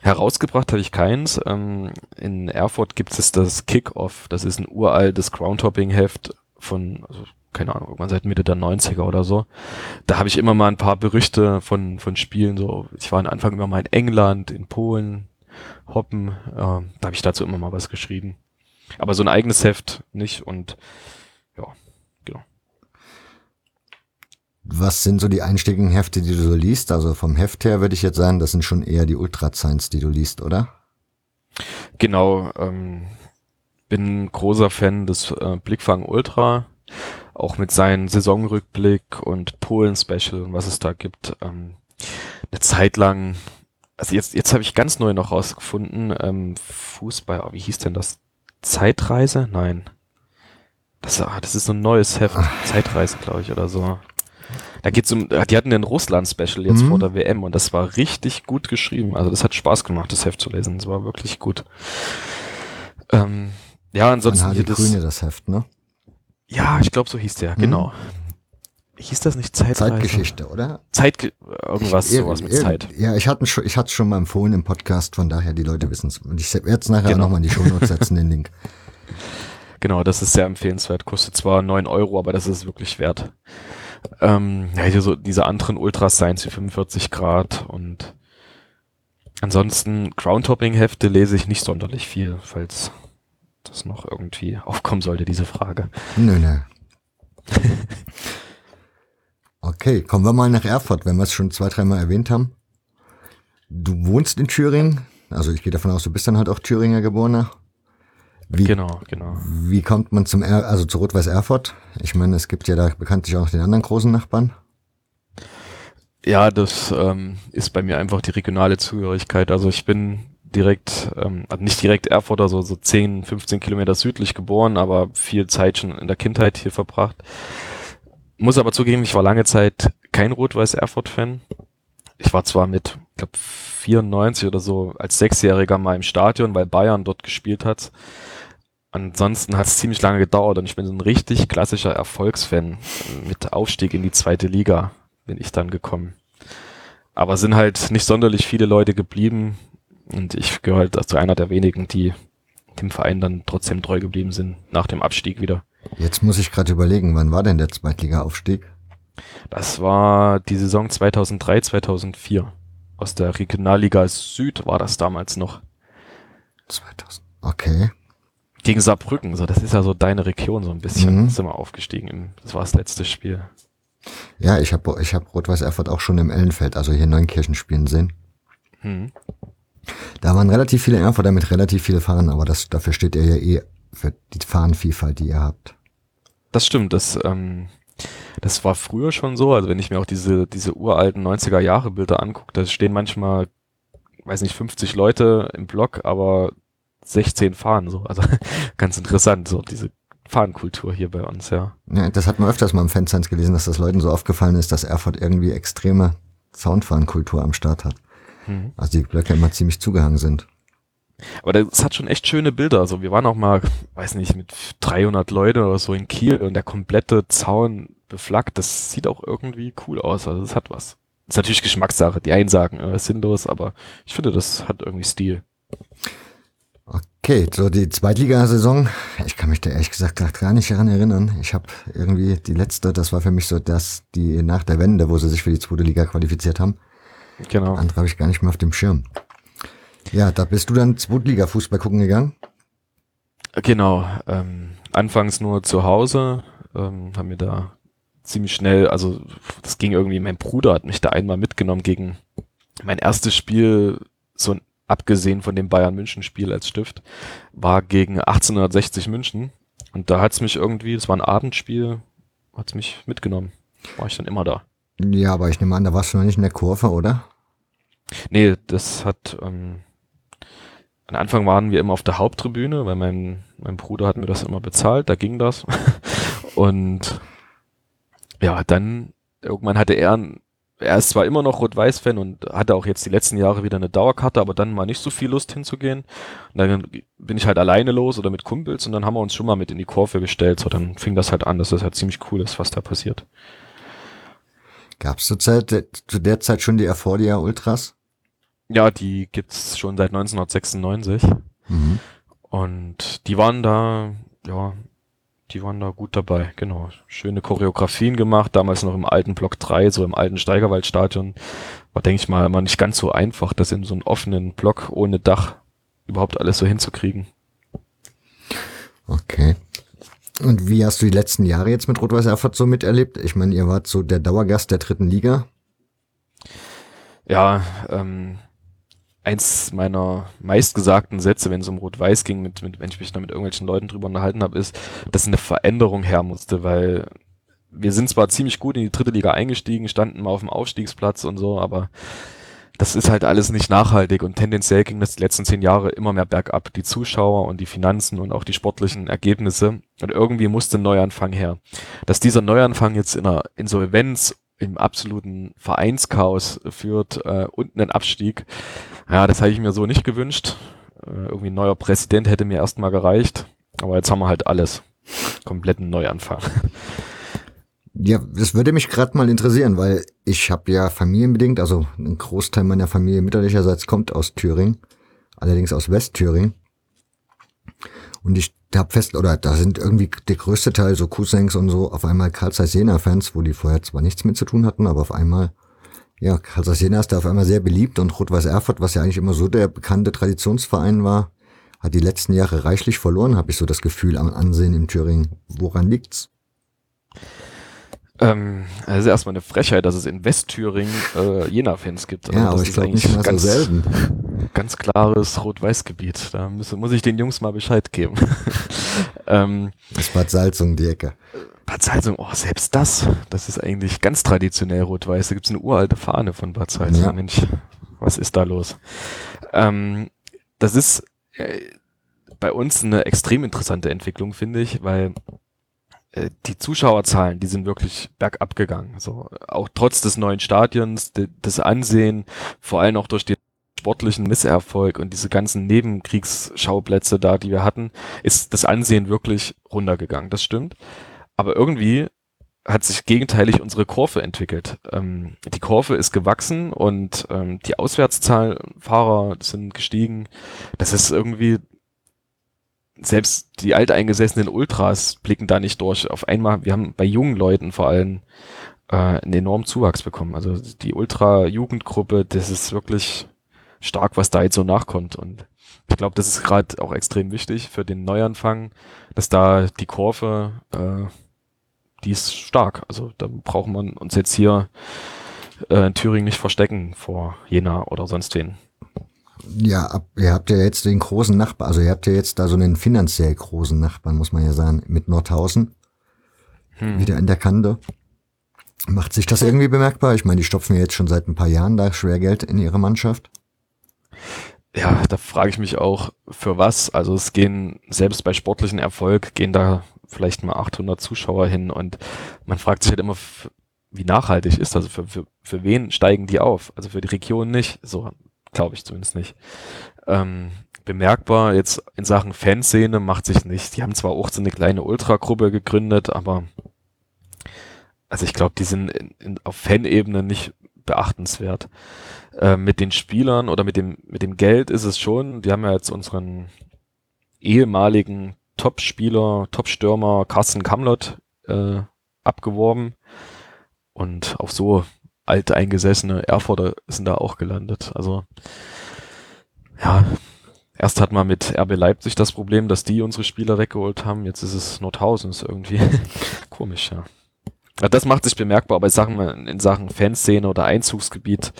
Herausgebracht habe ich keins. Ähm, in Erfurt gibt es das Kick-Off. Das ist ein uraltes Groundhopping-Heft von, also, keine Ahnung, irgendwann seit Mitte der 90er oder so. Da habe ich immer mal ein paar Berichte von, von Spielen. So, ich war am Anfang immer mal in England, in Polen, Hoppen. Äh, da habe ich dazu immer mal was geschrieben. Aber so ein eigenes Heft nicht und ja, was sind so die einstiegigen Hefte, die du so liest? Also vom Heft her würde ich jetzt sagen, das sind schon eher die Ultra-Science, die du liest, oder? Genau, ähm, bin großer Fan des äh, Blickfang Ultra, auch mit seinem Saisonrückblick und Polen-Special und was es da gibt. Ähm, eine Zeit lang, also jetzt, jetzt habe ich ganz neu noch rausgefunden, ähm, Fußball, oh, wie hieß denn das? Zeitreise? Nein. Das, ah, das ist so ein neues Heft, Zeitreise, glaube ich, oder so. Da geht's um, die hatten den Russland-Special jetzt mhm. vor der WM und das war richtig gut geschrieben. Also das hat Spaß gemacht, das Heft zu lesen. Das war wirklich gut. Ähm, ja, ansonsten hier das. Grüne das Heft, ne? Ja, ich glaube, so hieß der, mhm. genau. Hieß das nicht Zeitreise? Zeitgeschichte, oder? Zeit, irgendwas, Ir sowas mit Zeit. Ja, ich hatte schon, ich hatte schon mal empfohlen im Podcast, von daher die Leute wissen es. Und ich werde es nachher genau. nochmal in die Show Notes setzen, den Link. Genau, das ist sehr empfehlenswert. Kostet zwar neun Euro, aber das ist wirklich wert. Ähm, ja, hier so diese anderen Ultras Science wie 45 Grad und ansonsten Groundhopping-Hefte lese ich nicht sonderlich viel, falls das noch irgendwie aufkommen sollte, diese Frage. Nö, nö. okay, kommen wir mal nach Erfurt, wenn wir es schon zwei, dreimal erwähnt haben. Du wohnst in Thüringen, also ich gehe davon aus, du bist dann halt auch Thüringer Geborener. Wie, genau, genau. Wie kommt man zum er also zu Rot-Weiß Erfurt? Ich meine, es gibt ja da bekanntlich auch noch den anderen großen Nachbarn. Ja, das ähm, ist bei mir einfach die regionale Zugehörigkeit. Also ich bin direkt, ähm, also nicht direkt Erfurt, also so 10, 15 Kilometer südlich geboren, aber viel Zeit schon in der Kindheit hier verbracht. Muss aber zugeben, ich war lange Zeit kein Rot-Weiß Erfurt-Fan. Ich war zwar mit, ich glaube, 94 oder so als Sechsjähriger mal im Stadion, weil Bayern dort gespielt hat. Ansonsten hat es ziemlich lange gedauert und ich bin so ein richtig klassischer Erfolgsfan. Mit Aufstieg in die zweite Liga bin ich dann gekommen. Aber sind halt nicht sonderlich viele Leute geblieben und ich gehöre halt zu einer der wenigen, die dem Verein dann trotzdem treu geblieben sind nach dem Abstieg wieder. Jetzt muss ich gerade überlegen, wann war denn der Zweitliga-Aufstieg? Das war die Saison 2003, 2004. Aus der Regionalliga Süd war das damals noch. 2000. Okay. Gegen Saarbrücken, so, das ist ja so deine Region so ein bisschen. Mhm. Sind wir aufgestiegen. Das war das letzte Spiel. Ja, ich habe ich hab Rot-Weiß Erfurt auch schon im Ellenfeld, also hier in Neunkirchen spielen sehen. Hm. Da waren relativ viele Erfurter mit relativ viele Fahren, aber das, dafür steht ihr ja eh für die Fahrenvielfalt, die ihr habt. Das stimmt, das, ähm, das war früher schon so. Also wenn ich mir auch diese, diese uralten 90er Jahre Bilder angucke, da stehen manchmal, weiß nicht, 50 Leute im Block, aber 16 fahren so. Also ganz interessant, so diese Fahnenkultur hier bei uns, ja. Ja, das hat man öfters mal im Fanscience gelesen, dass das Leuten so aufgefallen ist, dass Erfurt irgendwie extreme Soundfahnenkultur am Start hat. Mhm. Also die Blöcke immer ziemlich zugehangen sind. Aber das hat schon echt schöne Bilder. Also wir waren auch mal, weiß nicht, mit 300 Leute oder so in Kiel und der komplette Zaun beflaggt. Das sieht auch irgendwie cool aus. Also das hat was. ist natürlich Geschmackssache. Die einen sagen, äh, sinnlos, aber ich finde, das hat irgendwie Stil. Okay, so die Zweitligasaison, ich kann mich da ehrlich gesagt gar nicht daran erinnern. Ich habe irgendwie die letzte, das war für mich so das, die nach der Wende, wo sie sich für die zweite Liga qualifiziert haben. Genau. Andere habe ich gar nicht mehr auf dem Schirm. Ja, da bist du dann Zweitliga-Fußball gucken gegangen? Genau. Ähm, anfangs nur zu Hause, ähm, haben mir da ziemlich schnell, also das ging irgendwie, mein Bruder hat mich da einmal mitgenommen gegen mein erstes Spiel, so ein, abgesehen von dem Bayern München Spiel als Stift, war gegen 1860 München. Und da hat's mich irgendwie, das war ein Abendspiel, hat's mich mitgenommen. War ich dann immer da. Ja, aber ich nehme an, da warst du noch nicht in der Kurve, oder? Nee, das hat, ähm, am Anfang waren wir immer auf der Haupttribüne, weil mein, mein Bruder hat mir das immer bezahlt, da ging das. Und ja, dann irgendwann hatte er, ein- er ist zwar immer noch Rot-Weiß-Fan und hatte auch jetzt die letzten Jahre wieder eine Dauerkarte, aber dann mal nicht so viel Lust hinzugehen. Und dann bin ich halt alleine los oder mit Kumpels und dann haben wir uns schon mal mit in die Kurve gestellt. So, dann fing das halt an, dass das halt ziemlich cool ist, was da passiert. Gab es zu der Zeit schon die Erfordia Ultras? Ja, die gibt's schon seit 1996. Mhm. Und die waren da, ja, die waren da gut dabei, genau. Schöne Choreografien gemacht, damals noch im alten Block 3, so im alten Steigerwaldstadion. War, denke ich mal, immer nicht ganz so einfach, das in so einem offenen Block ohne Dach überhaupt alles so hinzukriegen. Okay. Und wie hast du die letzten Jahre jetzt mit Rot-Weiß Erfurt so miterlebt? Ich meine, ihr wart so der Dauergast der dritten Liga. Ja, ähm, eins meiner meistgesagten Sätze, wenn es um Rot-Weiß ging, mit, mit, wenn ich mich da mit irgendwelchen Leuten drüber unterhalten habe, ist, dass eine Veränderung her musste, weil wir sind zwar ziemlich gut in die dritte Liga eingestiegen, standen mal auf dem Aufstiegsplatz und so, aber das ist halt alles nicht nachhaltig und tendenziell ging das die letzten zehn Jahre immer mehr bergab. Die Zuschauer und die Finanzen und auch die sportlichen Ergebnisse. Und irgendwie musste ein Neuanfang her. Dass dieser Neuanfang jetzt in einer Insolvenz im absoluten Vereinschaos führt äh, und einen Abstieg, ja, das habe ich mir so nicht gewünscht. Äh, irgendwie ein neuer Präsident hätte mir erstmal gereicht. Aber jetzt haben wir halt alles. Kompletten Neuanfang. Ja, das würde mich gerade mal interessieren, weil ich habe ja familienbedingt, also ein Großteil meiner Familie mütterlicherseits kommt aus Thüringen, allerdings aus Westthüringen. Und ich habe fest, oder da sind irgendwie der größte Teil so Cousins und so auf einmal Karl Zeiss Jena Fans, wo die vorher zwar nichts mit zu tun hatten, aber auf einmal, ja, Karl Zeiss Jena ist da auf einmal sehr beliebt und Rot-Weiß Erfurt, was ja eigentlich immer so der bekannte Traditionsverein war, hat die letzten Jahre reichlich verloren, habe ich so das Gefühl am Ansehen in Thüringen. Woran liegt's? Ähm, das ist erstmal eine Frechheit, dass es in Westthüringen äh, Jena-Fans gibt. Also Ja, das aber ich ist glaube eigentlich nicht mal ganz, selten. Ganz klares Rot-Weiß-Gebiet. Da muss, muss ich den Jungs mal Bescheid geben. ähm, Das Bad Salzung, die Ecke. Bad Salzung, oh, selbst das, das ist eigentlich ganz traditionell rot-weiß. Da gibt's eine uralte Fahne von Bad Salzung. Ja. Mensch, was ist da los? Ähm, das ist äh, bei uns eine extrem interessante Entwicklung, finde ich, weil die Zuschauerzahlen, die sind wirklich bergab gegangen. So, auch trotz des neuen Stadions, de, des Ansehen, vor allem auch durch den sportlichen Misserfolg und diese ganzen Nebenkriegsschauplätze da, die wir hatten, ist das Ansehen wirklich runtergegangen. Das stimmt. Aber irgendwie hat sich gegenteilig unsere Kurve entwickelt. Ähm, die Kurve ist gewachsen und ähm, die Auswärtszahlfahrer sind gestiegen. Das ist irgendwie selbst die alteingesessenen Ultras blicken da nicht durch. Auf einmal, wir haben bei jungen Leuten vor allem äh, einen enormen Zuwachs bekommen. Also die Ultra-Jugendgruppe, das ist wirklich stark, was da jetzt so nachkommt. Und ich glaube, das ist gerade auch extrem wichtig für den Neuanfang, dass da die Kurve, äh, die ist stark. Also da braucht man uns jetzt hier äh, in Thüringen nicht verstecken vor Jena oder sonst wen. Ja, ab, ihr habt ja jetzt den großen Nachbarn, also ihr habt ja jetzt da so einen finanziell großen Nachbarn, muss man ja sagen, mit Nordhausen. Hm. Wieder in der Kante. Macht sich das irgendwie bemerkbar? Ich meine, die stopfen ja jetzt schon seit ein paar Jahren da Schwergeld in ihre Mannschaft. Ja, da frage ich mich auch, für was. Also es gehen, selbst bei sportlichen Erfolg, gehen da vielleicht mal 800 Zuschauer hin und man fragt sich halt immer, wie nachhaltig ist das? Also für, für, für wen steigen die auf? Also für die Region nicht. So Glaube ich zumindest nicht. Ähm, bemerkbar jetzt in Sachen Fanszene macht sich nicht. Die haben zwar auch so eine kleine Ultragruppe gegründet, aber also ich glaube, die sind in, in, auf Fanebene nicht beachtenswert. Äh, mit den Spielern oder mit dem, mit dem Geld ist es schon. Wir haben ja jetzt unseren ehemaligen Top-Spieler, Top-Stürmer Carsten Kamlott äh, abgeworben. Und auf so alte eingesessene Erfurter sind da auch gelandet. Also ja, erst hat man mit RB Leipzig das Problem, dass die unsere Spieler weggeholt haben. Jetzt ist es Nordhausen, ist irgendwie komisch, ja. Das macht sich bemerkbar, aber in Sachen, in Sachen Fanszene oder Einzugsgebiet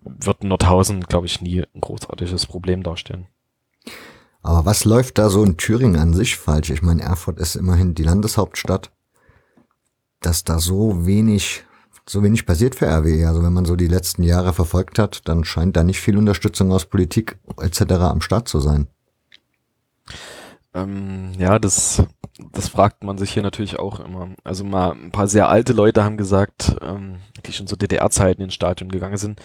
wird Nordhausen, glaube ich, nie ein großartiges Problem darstellen. Aber was läuft da so in Thüringen an sich falsch? Ich meine, Erfurt ist immerhin die Landeshauptstadt. Dass da so wenig so wenig passiert für RWE. Also wenn man so die letzten Jahre verfolgt hat, dann scheint da nicht viel Unterstützung aus Politik etc. am Start zu sein. Ähm, ja, das, das fragt man sich hier natürlich auch immer. Also mal ein paar sehr alte Leute haben gesagt, ähm, die schon so DDR-Zeiten ins Stadion gegangen sind,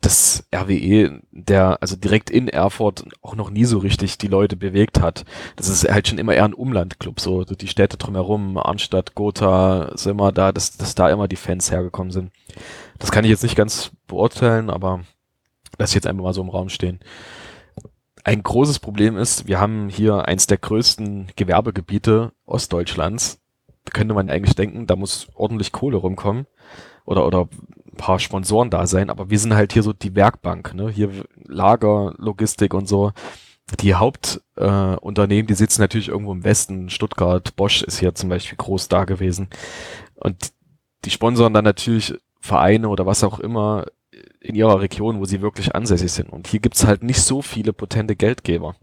das RWE, der also direkt in Erfurt auch noch nie so richtig die Leute bewegt hat. Das ist halt schon immer eher ein Umlandclub, so die Städte drumherum, Arnstadt, Gotha, sind immer da, dass, dass da immer die Fans hergekommen sind. Das kann ich jetzt nicht ganz beurteilen, aber lass ich jetzt einfach mal so im Raum stehen. Ein großes Problem ist, wir haben hier eins der größten Gewerbegebiete Ostdeutschlands. Da könnte man eigentlich denken, da muss ordentlich Kohle rumkommen oder, oder ein paar Sponsoren da sein, aber wir sind halt hier so die Werkbank, ne? Hier Lager, Logistik und so. Die Hauptunternehmen, äh, die sitzen natürlich irgendwo im Westen, Stuttgart, Bosch ist hier zum Beispiel groß da gewesen. Und die sponsoren dann natürlich Vereine oder was auch immer in ihrer Region, wo sie wirklich ansässig sind. Und hier gibt's halt nicht so viele potente Geldgeber.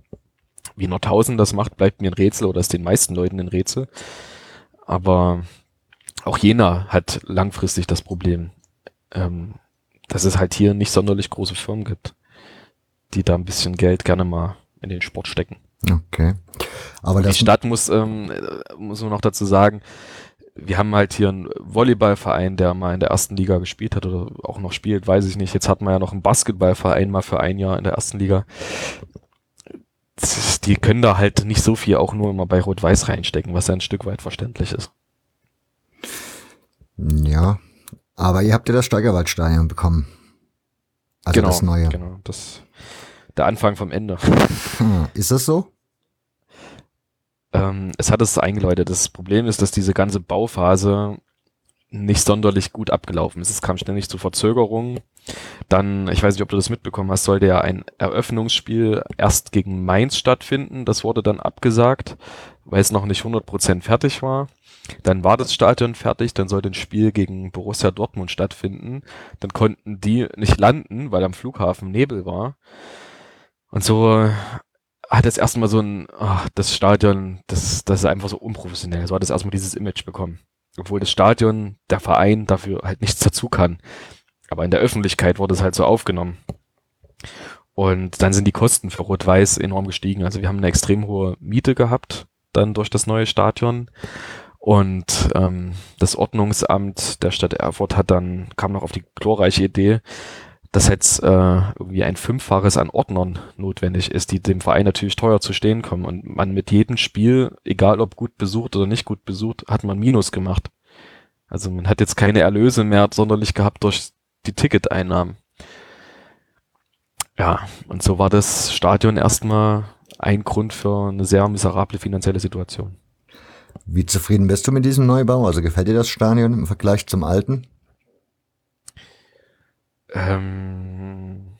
Wie Nordhausen das macht, bleibt mir ein Rätsel oder ist den meisten Leuten ein Rätsel. Aber auch Jena hat langfristig das Problem, ähm, dass es halt hier nicht sonderlich große Firmen gibt, die da ein bisschen Geld gerne mal in den Sport stecken. Okay. Aber die Stadt muss, ähm, muss man noch dazu sagen, wir haben halt hier einen Volleyballverein, der mal in der ersten Liga gespielt hat oder auch noch spielt, weiß ich nicht. Jetzt hat man ja noch einen Basketballverein mal für ein Jahr in der ersten Liga. Die können da halt nicht so viel auch nur immer bei Rot-Weiß reinstecken, was ja ein Stück weit verständlich ist. Ja, aber ihr habt ja das Steigerwaldstadion bekommen. Also genau, das neue. Genau, das der Anfang vom Ende. Hm, ist das so? Ähm, es hat es eingeläutet. Das Problem ist, dass diese ganze Bauphase nicht sonderlich gut abgelaufen ist. Es kam ständig zu Verzögerungen. Dann, ich weiß nicht, ob du das mitbekommen hast, sollte ja ein Eröffnungsspiel erst gegen Mainz stattfinden. Das wurde dann abgesagt, weil es noch nicht 100% fertig war. Dann war das Stadion fertig, dann sollte ein Spiel gegen Borussia Dortmund stattfinden. Dann konnten die nicht landen, weil am Flughafen Nebel war. Und so hat es erstmal so ein, ach, das Stadion, das, das ist einfach so unprofessionell. So hat es erstmal dieses Image bekommen. obwohl das Stadion, der Verein dafür halt nichts dazu kann. Aber in der Öffentlichkeit wurde es halt so aufgenommen. Und dann sind die Kosten für Rot-Weiß enorm gestiegen. Also wir haben eine extrem hohe Miete gehabt, dann durch das neue Stadion. Und ähm, das Ordnungsamt der Stadt Erfurt hat dann, kam noch auf die glorreiche Idee, dass jetzt äh, irgendwie ein Fünffaches an Ordnern notwendig ist, die dem Verein natürlich teuer zu stehen kommen. Und man mit jedem Spiel, egal ob gut besucht oder nicht gut besucht, hat man Minus gemacht. Also man hat jetzt keine Erlöse mehr sonderlich gehabt durch die Ticketeinnahmen. Ja, und so war das Stadion erstmal ein Grund für eine sehr miserable finanzielle Situation. Wie zufrieden bist du mit diesem Neubau? Also gefällt dir das Stadion im Vergleich zum alten? Ähm,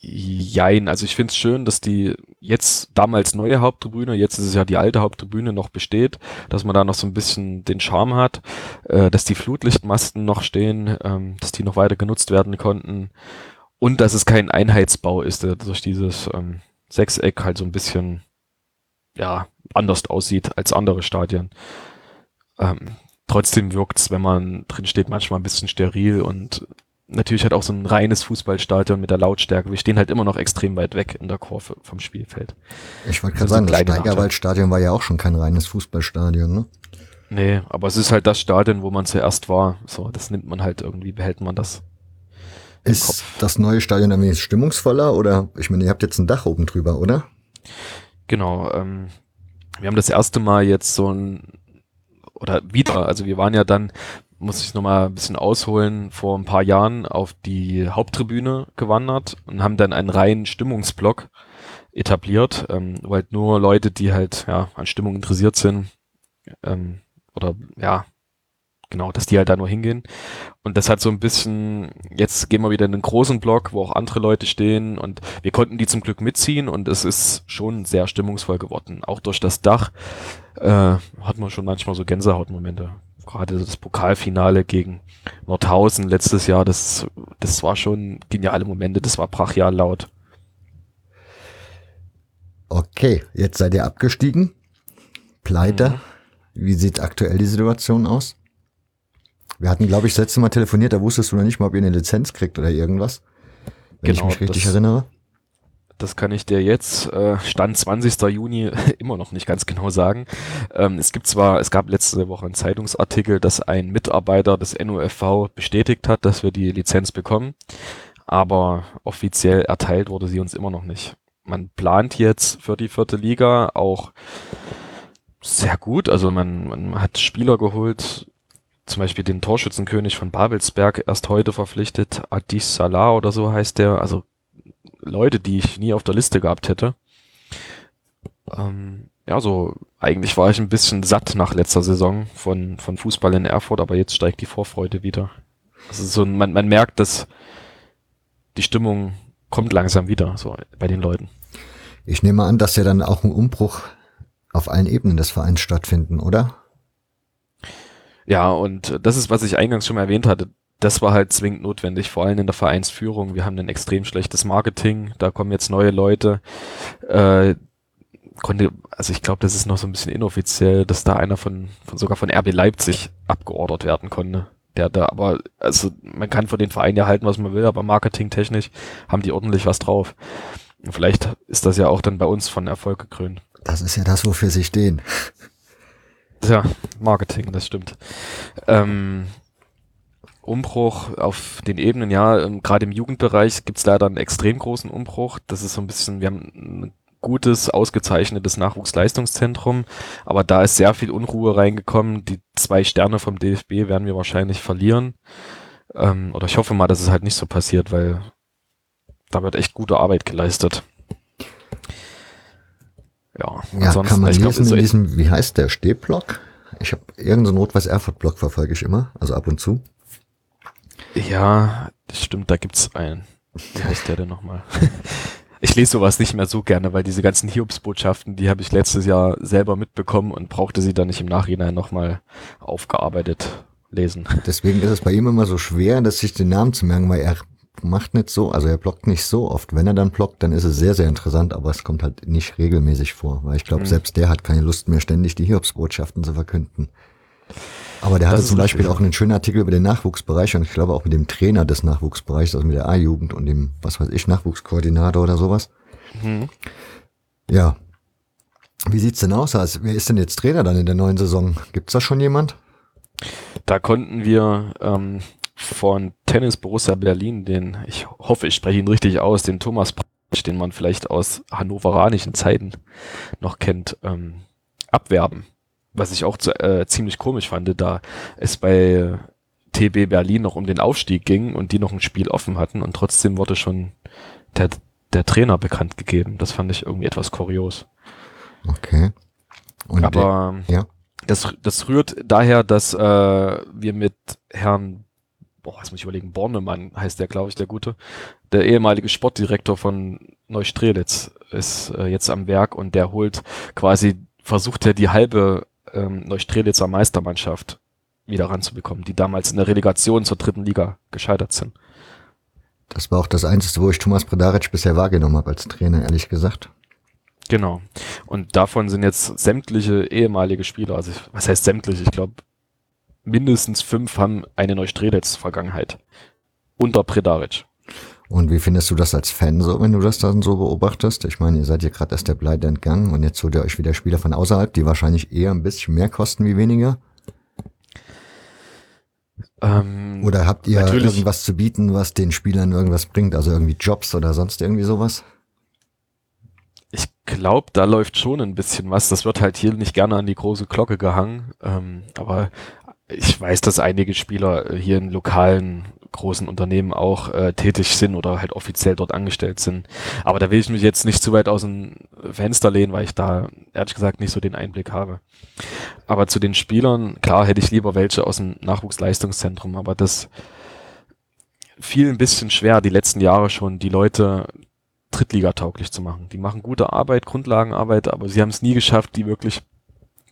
jein, also ich finde es schön, dass die jetzt damals neue Haupttribüne, jetzt ist es ja die alte Haupttribüne noch besteht, dass man da noch so ein bisschen den Charme hat, äh, dass die Flutlichtmasten noch stehen, ähm, dass die noch weiter genutzt werden konnten und dass es kein Einheitsbau ist, der durch dieses ähm, Sechseck halt so ein bisschen ja anders aussieht als andere Stadien. Ähm, trotzdem wirkt's, wenn man drin steht, manchmal ein bisschen steril und natürlich halt auch so ein reines Fußballstadion mit der Lautstärke. Wir stehen halt immer noch extrem weit weg in der Kurve vom Spielfeld. Ich wollte gerade sagen, das Steigerwaldstadion war ja auch schon kein reines Fußballstadion, ne? Nee, aber es ist halt das Stadion, wo man zuerst war. So, das nimmt man halt irgendwie, behält man das. Ist Kopf. das neue Stadion ein wenig stimmungsvoller oder? Ich meine, ihr habt jetzt ein Dach oben drüber, oder? Genau. Ähm, wir haben das erste Mal jetzt so ein oder wieder, also wir waren ja dann muss ich nochmal ein bisschen ausholen, vor ein paar Jahren auf die Haupttribüne gewandert und haben dann einen reinen Stimmungsblock etabliert, ähm, wo halt nur Leute, die halt ja an Stimmung interessiert sind, ähm, oder ja, genau, dass die halt da nur hingehen. Und das hat so ein bisschen, jetzt gehen wir wieder in einen großen Block, wo auch andere Leute stehen und wir konnten die zum Glück mitziehen und es ist schon sehr stimmungsvoll geworden. Auch durch das Dach äh, hat man schon manchmal so Gänsehautmomente gerade das Pokalfinale gegen Nordhausen letztes Jahr, das, das war schon geniale Momente, das war brachial laut. Okay, jetzt seid ihr abgestiegen. Pleite. Mhm. Wie sieht aktuell die Situation aus? Wir hatten, glaube ich, das letzte Mal telefoniert, da wusstest du noch nicht mal, ob ihr eine Lizenz kriegt oder irgendwas. Wenn genau, ich mich richtig das, erinnere. Das kann ich dir jetzt, äh, Stand 20. Juni, immer noch nicht ganz genau sagen. Ähm, es gibt zwar, es gab letzte Woche einen Zeitungsartikel, dass ein Mitarbeiter des NUFV bestätigt hat, dass wir die Lizenz bekommen, aber offiziell erteilt wurde sie uns immer noch nicht. Man plant jetzt für die vierte Liga auch sehr gut, also man, man hat Spieler geholt, zum Beispiel den Torschützenkönig von Babelsberg erst heute verpflichtet, Adis Salah oder so heißt der, also Leute, die ich nie auf der Liste gehabt hätte. Ähm, ja, so eigentlich war ich ein bisschen satt nach letzter Saison von, von Fußball in Erfurt, aber jetzt steigt die Vorfreude wieder. Also so, man, man merkt, dass die Stimmung kommt langsam wieder, so bei den Leuten. Ich nehme an, dass ja dann auch ein Umbruch auf allen Ebenen des Vereins stattfinden, oder? Ja, und das ist, was ich eingangs schon mal erwähnt hatte das war halt zwingend notwendig, vor allem in der Vereinsführung. Wir haben ein extrem schlechtes Marketing, da kommen jetzt neue Leute. Äh, konnte, also ich glaube, das ist noch so ein bisschen inoffiziell, dass da einer von, von sogar von RB Leipzig abgeordert werden konnte. Der da, aber, also man kann von den Vereinen ja halten, was man will, aber marketingtechnisch haben die ordentlich was drauf. Und vielleicht ist das ja auch dann bei uns von Erfolg gekrönt. Das ist ja das, wofür sie stehen. Ja, Marketing, das stimmt. Ähm, Umbruch auf den Ebenen, ja, ähm, gerade im Jugendbereich gibt's leider einen extrem großen Umbruch. Das ist so ein bisschen, wir haben ein gutes, ausgezeichnetes Nachwuchsleistungszentrum, aber da ist sehr viel Unruhe reingekommen. Die zwei Sterne vom DFB werden wir wahrscheinlich verlieren. Ähm, oder ich hoffe mal, dass es halt nicht so passiert, weil da wird echt gute Arbeit geleistet. Ja, ja kann man lesen glaub, in diesem, wie heißt der, Stehblock? Ich habe irgendeinen Rot-Weiß-Erfurt-Block verfolge ich immer, also ab und zu. Ja, das stimmt, da gibt's einen. Wie heißt der denn nochmal? ich lese sowas nicht mehr so gerne, weil diese ganzen Hiobsbotschaften, die habe ich letztes Jahr selber mitbekommen und brauchte sie dann nicht im Nachhinein nochmal aufgearbeitet lesen. Deswegen ist es bei ihm immer so schwer, dass sich den Namen zu merken, weil er macht nicht so, also er blockt nicht so oft. Wenn er dann blockt, dann ist es sehr, sehr interessant, aber es kommt halt nicht regelmäßig vor, weil ich glaube, mhm. selbst der hat keine Lust mehr, ständig die Hiobsbotschaften zu verkünden. Aber der hatte Das ist zum Beispiel richtig. auch einen schönen Artikel über den Nachwuchsbereich und ich glaube auch mit dem Trainer des Nachwuchsbereichs, also mit der A-Jugend und dem, was weiß ich, Nachwuchskoordinator oder sowas. Mhm. Ja. Wie sieht's denn aus? Also, wer ist denn jetzt Trainer dann in der neuen Saison? Gibt's da schon jemand? Da konnten wir ähm, von Tennis Borussia Berlin, den, ich hoffe, ich spreche ihn richtig aus, den Thomas Pratsch, den man vielleicht aus hannoveranischen Zeiten noch kennt, ähm, abwerben. Was ich auch zu, äh, ziemlich komisch fand, da es bei TB Berlin noch um den Aufstieg ging und die noch ein Spiel offen hatten und trotzdem wurde schon der, der Trainer bekannt gegeben. Das fand ich irgendwie etwas kurios. Okay. Und Aber der, ja. das, das rührt daher, dass äh, wir mit Herrn, boah, jetzt muss ich überlegen, Bornemann heißt der, glaube ich, der Gute, der ehemalige Sportdirektor von Neustrelitz ist äh, jetzt am Werk und der holt quasi, versucht er die halbe ähm, Neustrelitzer Meistermannschaft wieder ranzubekommen, die damals in der Relegation zur dritten Liga gescheitert sind. Das war auch das Einzige, wo ich Thomas Bredaric bisher wahrgenommen habe als Trainer, ehrlich gesagt. Genau. Und davon sind jetzt sämtliche ehemalige Spieler, also was heißt sämtliche? Ich glaube, mindestens fünf haben eine Neustrelitz-Vergangenheit. Unter Predaric. Und wie findest du das als Fan so, wenn du das dann so beobachtest? Ich meine, ihr seid ja gerade erst der Pleite entgangen und jetzt holt ihr euch wieder Spieler von außerhalb, die wahrscheinlich eher ein bisschen mehr kosten wie weniger. Ähm, Oder habt ihr irgendwas zu bieten, was den Spielern irgendwas bringt? Also irgendwie Jobs oder sonst irgendwie sowas? ich glaube, da läuft schon ein bisschen was. Das wird halt hier nicht gerne an die große Glocke gehangen. Ähm, aber ich weiß, dass einige Spieler äh, hier in lokalen großen Unternehmen auch äh, tätig sind oder halt offiziell dort angestellt sind. Aber da will ich mich jetzt nicht zu weit aus dem Fenster lehnen, weil ich da ehrlich gesagt nicht so den Einblick habe. Aber zu den Spielern, klar hätte ich lieber welche aus dem Nachwuchsleistungszentrum, aber das fiel ein bisschen schwer die letzten Jahre schon, die Leute Drittliga-tauglich zu machen. Die machen gute Arbeit, Grundlagenarbeit, aber sie haben es nie geschafft, die wirklich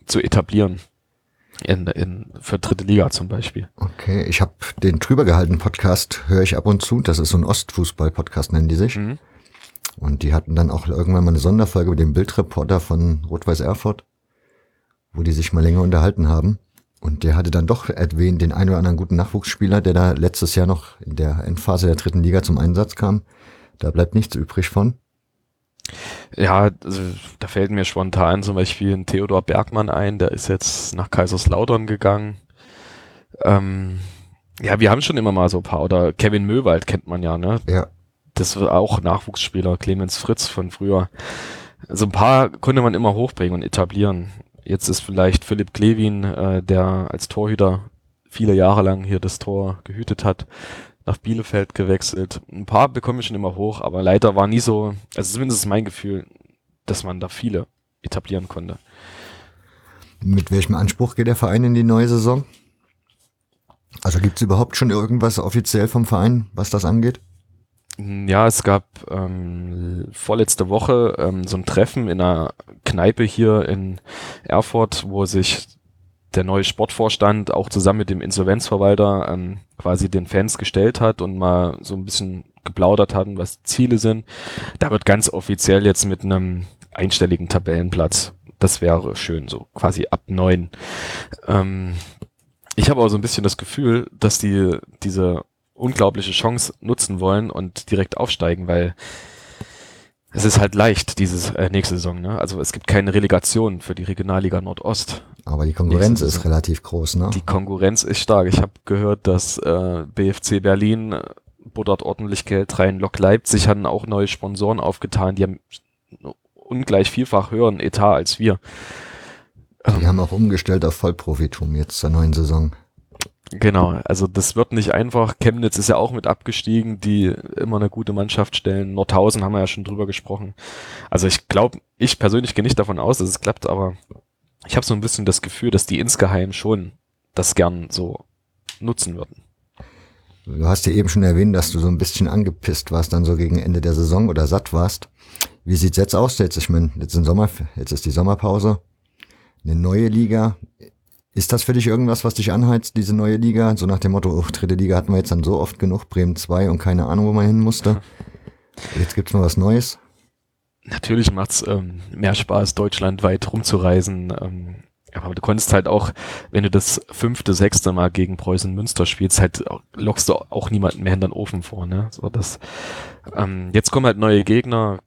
zu etablieren. In, in, für dritte Liga zum Beispiel. Okay, ich habe den drüber gehalten Podcast, höre ich ab und zu. Das ist so ein Ostfußball-Podcast, nennen die sich. Mhm. Und die hatten dann auch irgendwann mal eine Sonderfolge mit dem Bildreporter von Rot-Weiß Erfurt, wo die sich mal länger unterhalten haben. Und der hatte dann doch erwähnt, den einen oder anderen guten Nachwuchsspieler, der da letztes Jahr noch in der Endphase der dritten Liga zum Einsatz kam. Da bleibt nichts übrig von. Ja, also, da fällt mir spontan zum Beispiel ein Theodor Bergmann ein, der ist jetzt nach Kaiserslautern gegangen. Ähm, ja, wir haben schon immer mal so ein paar, oder Kevin Möwald kennt man ja, ne? Ja, Das war auch Nachwuchsspieler, Clemens Fritz von früher. So ein paar konnte man immer hochbringen und etablieren. Jetzt ist vielleicht Philipp Klevin, äh, der als Torhüter viele Jahre lang hier das Tor gehütet hat, nach Bielefeld gewechselt. Ein paar bekomme ich schon immer hoch, aber leider war nie so, also zumindest ist mein Gefühl, dass man da viele etablieren konnte. mit welchem Anspruch geht der Verein in die neue Saison? Also gibt's überhaupt schon irgendwas offiziell vom Verein, was das angeht? Ja, es gab ähm, vorletzte Woche ähm, so ein Treffen in einer Kneipe hier in Erfurt, wo sich der neue Sportvorstand auch zusammen mit dem Insolvenzverwalter ähm, quasi den Fans gestellt hat und mal so ein bisschen geplaudert hatten, was Ziele sind. Da wird ganz offiziell jetzt mit einem einstelligen Tabellenplatz, das wäre schön, so quasi ab neun. Ähm, ich habe aber so ein bisschen das Gefühl, dass die diese unglaubliche Chance nutzen wollen und direkt aufsteigen, weil es ist halt leicht, dieses äh, nächste Saison. Ne? Also es gibt keine Relegation für die Regionalliga Nordost. Aber die Konkurrenz ist relativ groß, ne? Die Konkurrenz ist stark. Ich habe gehört, dass äh, BFC Berlin äh, buttert ordentlich Geld rein. Lok Leipzig hatten auch neue Sponsoren aufgetan. Die haben ungleich vielfach höheren Etat als wir. Die haben auch umgestellt auf Vollprofitum jetzt zur neuen Saison. Genau, also das wird nicht einfach. Chemnitz ist ja auch mit abgestiegen, die immer eine gute Mannschaft stellen. Nordhausen haben wir ja schon drüber gesprochen. Also ich glaube, ich persönlich gehe nicht davon aus, dass es klappt, aber ich habe so ein bisschen das Gefühl, dass die insgeheim schon das gern so nutzen würden. Du hast ja eben schon erwähnt, dass du so ein bisschen angepisst warst dann so gegen Ende der Saison oder satt warst. Wie sieht's jetzt aus? Jetzt, ich meine, jetzt, sind Sommer, jetzt ist die Sommerpause. Eine neue Liga. Ist das für dich irgendwas, was dich anheizt, diese neue Liga? So nach dem Motto, oh, dritte Liga hatten wir jetzt dann so oft genug, Bremen 2 und keine Ahnung, wo man hin musste. Jetzt gibt's mal was Neues. Natürlich macht's ähm, mehr Spaß, deutschlandweit rumzureisen. Ähm, aber du konntest halt auch, wenn du das fünfte, sechste Mal gegen Preußen Münster spielst, halt lockst du auch niemanden mehr in den Ofen vor, ne? So das, ähm, jetzt kommen halt neue Gegner.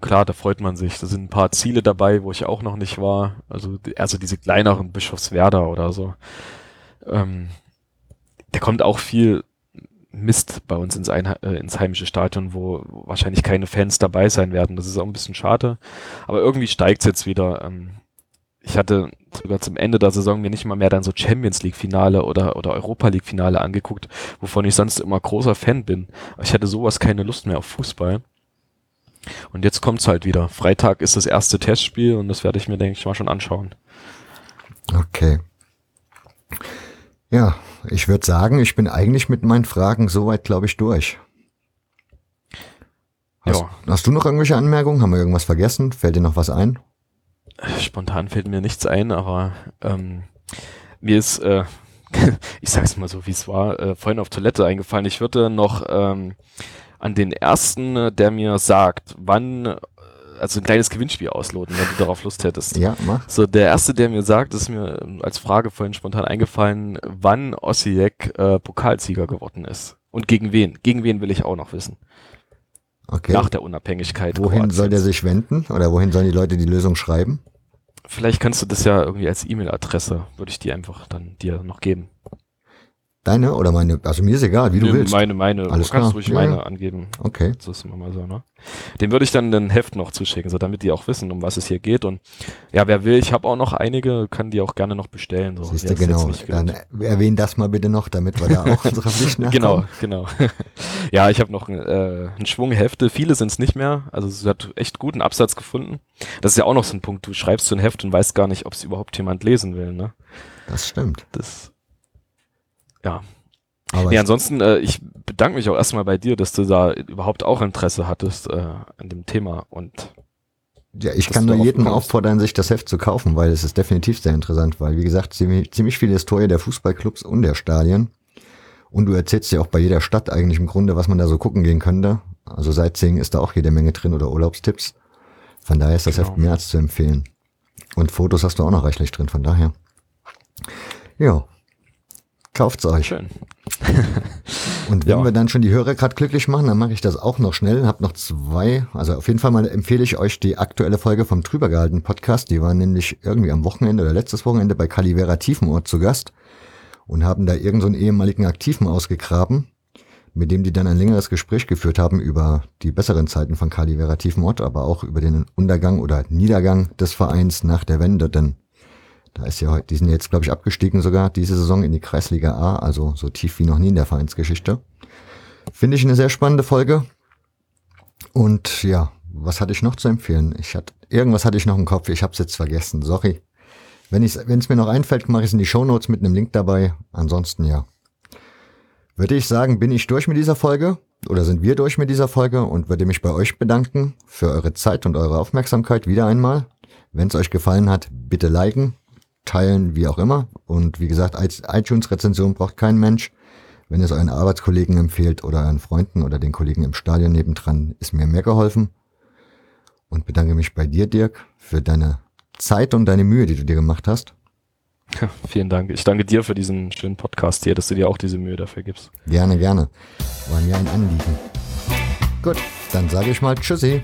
Klar, da freut man sich. Da sind ein paar Ziele dabei, wo ich auch noch nicht war. Also, also diese kleineren Bischofswerder oder so. Ähm, da kommt auch viel Mist bei uns ins, Einhe äh, ins heimische Stadion, wo wahrscheinlich keine Fans dabei sein werden. Das ist auch ein bisschen schade. Aber irgendwie steigt es jetzt wieder. Ähm, ich hatte sogar zum Ende der Saison mir nicht mal mehr dann so Champions League Finale oder, oder Europa League Finale angeguckt, wovon ich sonst immer großer Fan bin. Ich hatte sowas keine Lust mehr auf Fußball. Und jetzt kommt's halt wieder. Freitag ist das erste Testspiel und das werde ich mir, denke ich, mal schon anschauen. Okay. Ja, ich würde sagen, ich bin eigentlich mit meinen Fragen soweit, glaube ich, durch. Hast, ja. hast du noch irgendwelche Anmerkungen? Haben wir irgendwas vergessen? Fällt dir noch was ein? Spontan fällt mir nichts ein, aber ähm, mir ist, äh, ich sag's mal so, wie es war, äh, vorhin auf Toilette eingefallen. Ich würde noch ähm, an den ersten, der mir sagt, wann also ein kleines Gewinnspiel ausloten, wenn du darauf Lust hättest. Ja, mach. So, der erste, der mir sagt, ist mir als Frage vorhin spontan eingefallen, wann Osijek äh, Pokalsieger geworden ist. Und gegen wen? Gegen wen will ich auch noch wissen. Okay. Nach der Unabhängigkeit. Wohin Kroatiens. soll der sich wenden? Oder wohin sollen die Leute die Lösung schreiben? Vielleicht kannst du das ja irgendwie als E-Mail-Adresse, würde ich dir einfach dann dir noch geben. Deine oder meine? Also mir ist egal, wie du willst. Meine, meine. Alles du kannst klar. ruhig ja, meine ja. angeben. Okay. Das ist immer mal so, ne? Den würde ich dann ein Heft noch zuschicken, so damit die auch wissen, um was es hier geht. Und ja, wer will, ich habe auch noch einige, kann die auch gerne noch bestellen. So. Siehst du, genau. Dann erwähnen das mal bitte noch, damit wir da auch unsere Pflicht nachkommen. Genau, genau. ja, ich habe noch äh, einen Schwung Hefte. Viele sind es nicht mehr. Also es hat echt guten Absatz gefunden. Das ist ja auch noch so ein Punkt. Du schreibst so ein Heft und weißt gar nicht, ob es überhaupt jemand lesen will, ne? Das stimmt. Das, ja, aber nee, ansonsten, äh, ich bedanke mich auch erstmal bei dir, dass du da überhaupt auch Interesse hattest äh, an dem Thema und ja, ich kann nur jeden auffordern, sich das Heft zu kaufen, weil es ist definitiv sehr interessant, weil wie gesagt, ziemlich, ziemlich viele Historie der Fußballclubs und der Stadien. Und du erzählst ja auch bei jeder Stadt eigentlich im Grunde, was man da so gucken gehen könnte. Also Sightseeing ist da auch jede Menge drin oder Urlaubstipps. Von daher ist das genau. Heft mehr als zu empfehlen. Und Fotos hast du auch noch reichlich drin, von daher. Ja, Kauft's euch. Schön. Und wenn ja. wir dann schon die Hörer gerade glücklich machen, dann mache ich das auch noch schnell. Hab noch zwei. Also auf jeden Fall mal empfehle ich euch die aktuelle Folge vom Trübergehalten Podcast. Die war nämlich irgendwie am Wochenende oder letztes Wochenende bei Calivera Tiefenort zu Gast und haben da irgendeinen so ehemaligen Aktiven ausgegraben, mit dem die dann ein längeres Gespräch geführt haben über die besseren Zeiten von Calivera Tiefenort, aber auch über den Untergang oder Niedergang des Vereins nach der Wende, denn da ist ja heute, die sind jetzt, glaube ich, abgestiegen sogar diese Saison in die Kreisliga A, also so tief wie noch nie in der Vereinsgeschichte. Finde ich eine sehr spannende Folge. Und ja, was hatte ich noch zu empfehlen? Ich hatte, irgendwas hatte ich noch im Kopf, ich habe es jetzt vergessen, sorry. Wenn es mir noch einfällt, mache ich es in die Shownotes mit einem Link dabei. Ansonsten ja. Würde ich sagen, bin ich durch mit dieser Folge oder sind wir durch mit dieser Folge und würde mich bei euch bedanken für eure Zeit und eure Aufmerksamkeit wieder einmal. Wenn es euch gefallen hat, bitte liken, teilen, wie auch immer. Und wie gesagt, iTunes-Rezension braucht kein Mensch. Wenn ihr es euren Arbeitskollegen empfehlt oder euren Freunden oder den Kollegen im Stadion nebendran, ist mir mehr geholfen. Und bedanke mich bei dir, Dirk, für deine Zeit und deine Mühe, die du dir gemacht hast. Ja, vielen Dank. Ich danke dir für diesen schönen Podcast hier, dass du dir auch diese Mühe dafür gibst. Gerne, gerne. War mir ein Anliegen. Gut, dann sage ich mal Tschüssi.